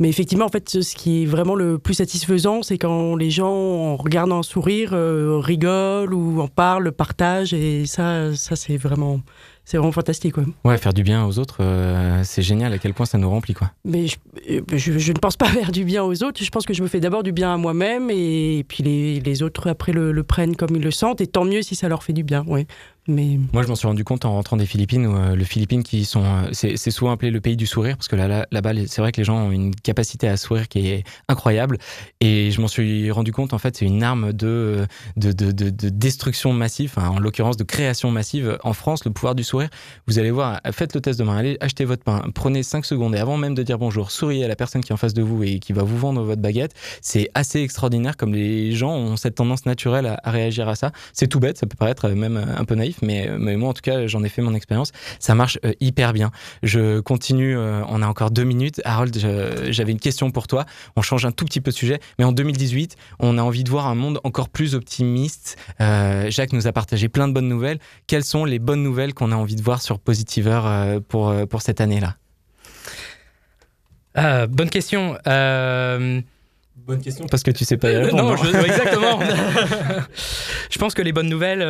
Mais effectivement, en fait, ce qui est vraiment le plus satisfaisant, c'est quand les gens, en regardant un sourire, euh, rigolent ou en parlent, partagent. Et ça, ça c'est vraiment, c'est vraiment fantastique. Ouais. ouais, faire du bien aux autres, euh, c'est génial à quel point ça nous remplit. Quoi. Mais je, je, ne pense pas <laughs> faire du bien aux autres. Je pense que je me fais d'abord du bien à moi-même et, puis les, les, autres après le, le, prennent comme ils le sentent. Et tant mieux si ça leur fait du bien. Ouais. Moi, je m'en suis rendu compte en rentrant des Philippines, où euh, le Philippines, qui sont, euh, c'est, souvent appelé le pays du sourire, parce que là, là, bas c'est vrai que les gens ont une capacité à sourire qui est incroyable. Et je m'en suis rendu compte, en fait, c'est une arme de, de, de, de, destruction massive, en l'occurrence de création massive. En France, le pouvoir du sourire, vous allez voir, faites le test demain, allez acheter votre pain, prenez 5 secondes, et avant même de dire bonjour, souriez à la personne qui est en face de vous et qui va vous vendre votre baguette. C'est assez extraordinaire comme les gens ont cette tendance naturelle à réagir à ça. C'est tout bête, ça peut paraître même un peu naïf, mais, mais moi en tout cas j'en ai fait mon expérience. Ça marche euh, hyper bien. Je continue, euh, on a encore deux minutes. Harold, j'avais une question pour toi. On change un tout petit peu de sujet, mais en 2018, on a envie de voir un monde encore plus optimiste. Euh, Jacques nous a partagé plein de bonnes nouvelles. Quelles sont les bonnes nouvelles qu'on a envie de voir sur Positiver pour, pour cette année-là? Bonne question. Bonne question parce que tu sais pas non, je, exactement. <laughs> je pense que les bonnes nouvelles,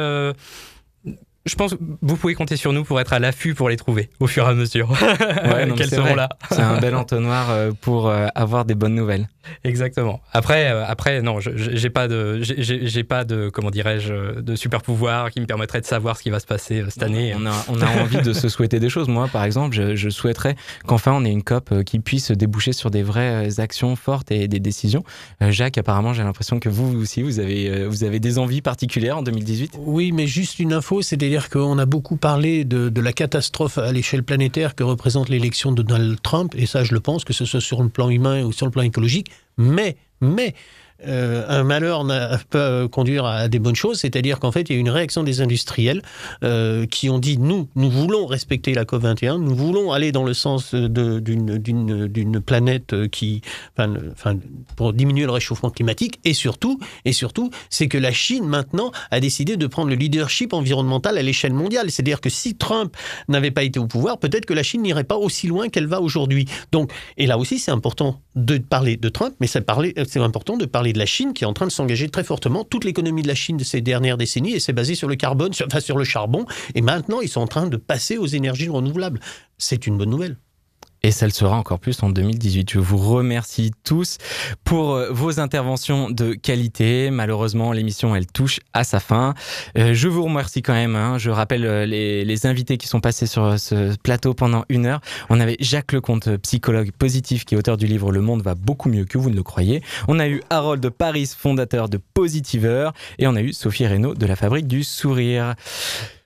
je pense que vous pouvez compter sur nous pour être à l'affût pour les trouver au fur et à mesure ouais, <laughs> qu'elles seront là. C'est un bel entonnoir euh, pour euh, avoir des bonnes nouvelles. Exactement. Après, euh, après non, j'ai pas de, j'ai pas de, comment dirais-je, de super pouvoir qui me permettrait de savoir ce qui va se passer cette année. On a, on a <laughs> envie de se souhaiter des choses. Moi, par exemple, je, je souhaiterais qu'enfin on ait une COP qui puisse déboucher sur des vraies actions fortes et des décisions. Jacques, apparemment, j'ai l'impression que vous aussi, vous avez, vous avez des envies particulières en 2018. Oui, mais juste une info, c'est c'est-à-dire qu'on a beaucoup parlé de, la catastrophe à l'échelle planétaire que représente l'élection de Donald Trump, et ça je le pense, que ce soit sur le plan humain ou sur le plan écologique, mais, mais euh, un malheur peut conduire à des bonnes choses, c'est-à-dire qu'en fait, il y a une réaction des industriels euh, qui ont dit nous, nous voulons respecter la COP21, nous voulons aller dans le sens d'une planète qui, pour diminuer le réchauffement climatique, et surtout, et surtout, c'est que la Chine maintenant a décidé de prendre le leadership environnemental à l'échelle mondiale. C'est-à-dire que si Trump n'avait pas été au pouvoir, peut-être que la Chine n'irait pas aussi loin qu'elle va aujourd'hui. Donc, et là aussi, c'est important de parler de Trump, mais c'est important de parler parler de la Chine qui est en train de s'engager très fortement. Toute l'économie de la Chine de ces dernières décennies, et c'est basé sur le carbone, sur, sur le charbon. Et maintenant, ils sont en train de passer aux énergies renouvelables. C'est une bonne nouvelle. Et ça le sera encore plus en 2018. Je vous remercie tous pour euh, vos interventions de qualité. Malheureusement, l'émission, elle touche à sa fin. Euh, je vous remercie quand même. Hein. Je rappelle euh, les, les, invités qui sont passés sur ce plateau pendant une heure. On avait Jacques Lecomte, psychologue positif, qui est auteur du livre Le monde va beaucoup mieux que vous ne le croyez. On a eu Harold Paris, fondateur de Positiveur. Et on a eu Sophie Reynaud de la Fabrique du Sourire.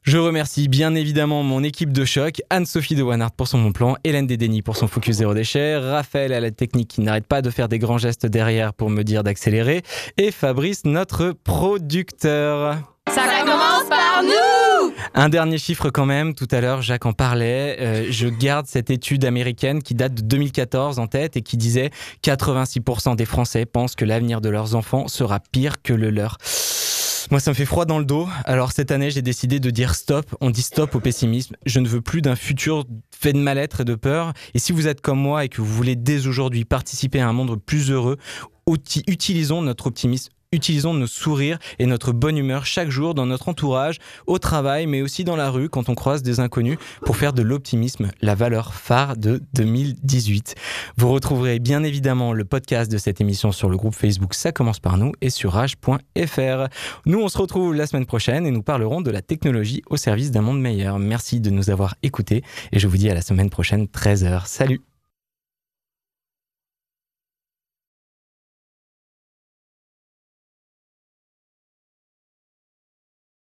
Je remercie bien évidemment mon équipe de choc, Anne-Sophie de Wanart pour son bon plan, Hélène Dédény pour son focus zéro déchet, Raphaël à la technique qui n'arrête pas de faire des grands gestes derrière pour me dire d'accélérer, et Fabrice, notre producteur. Ça commence par nous Un dernier chiffre quand même, tout à l'heure Jacques en parlait, euh, je garde cette étude américaine qui date de 2014 en tête et qui disait 86% des Français pensent que l'avenir de leurs enfants sera pire que le leur. Moi, ça me fait froid dans le dos. Alors cette année, j'ai décidé de dire stop. On dit stop au pessimisme. Je ne veux plus d'un futur fait de mal-être et de peur. Et si vous êtes comme moi et que vous voulez dès aujourd'hui participer à un monde plus heureux, utilisons notre optimisme utilisons nos sourires et notre bonne humeur chaque jour dans notre entourage, au travail, mais aussi dans la rue quand on croise des inconnus pour faire de l'optimisme la valeur phare de 2018. Vous retrouverez bien évidemment le podcast de cette émission sur le groupe Facebook Ça commence par nous et sur rage.fr. Nous, on se retrouve la semaine prochaine et nous parlerons de la technologie au service d'un monde meilleur. Merci de nous avoir écoutés et je vous dis à la semaine prochaine, 13h. Salut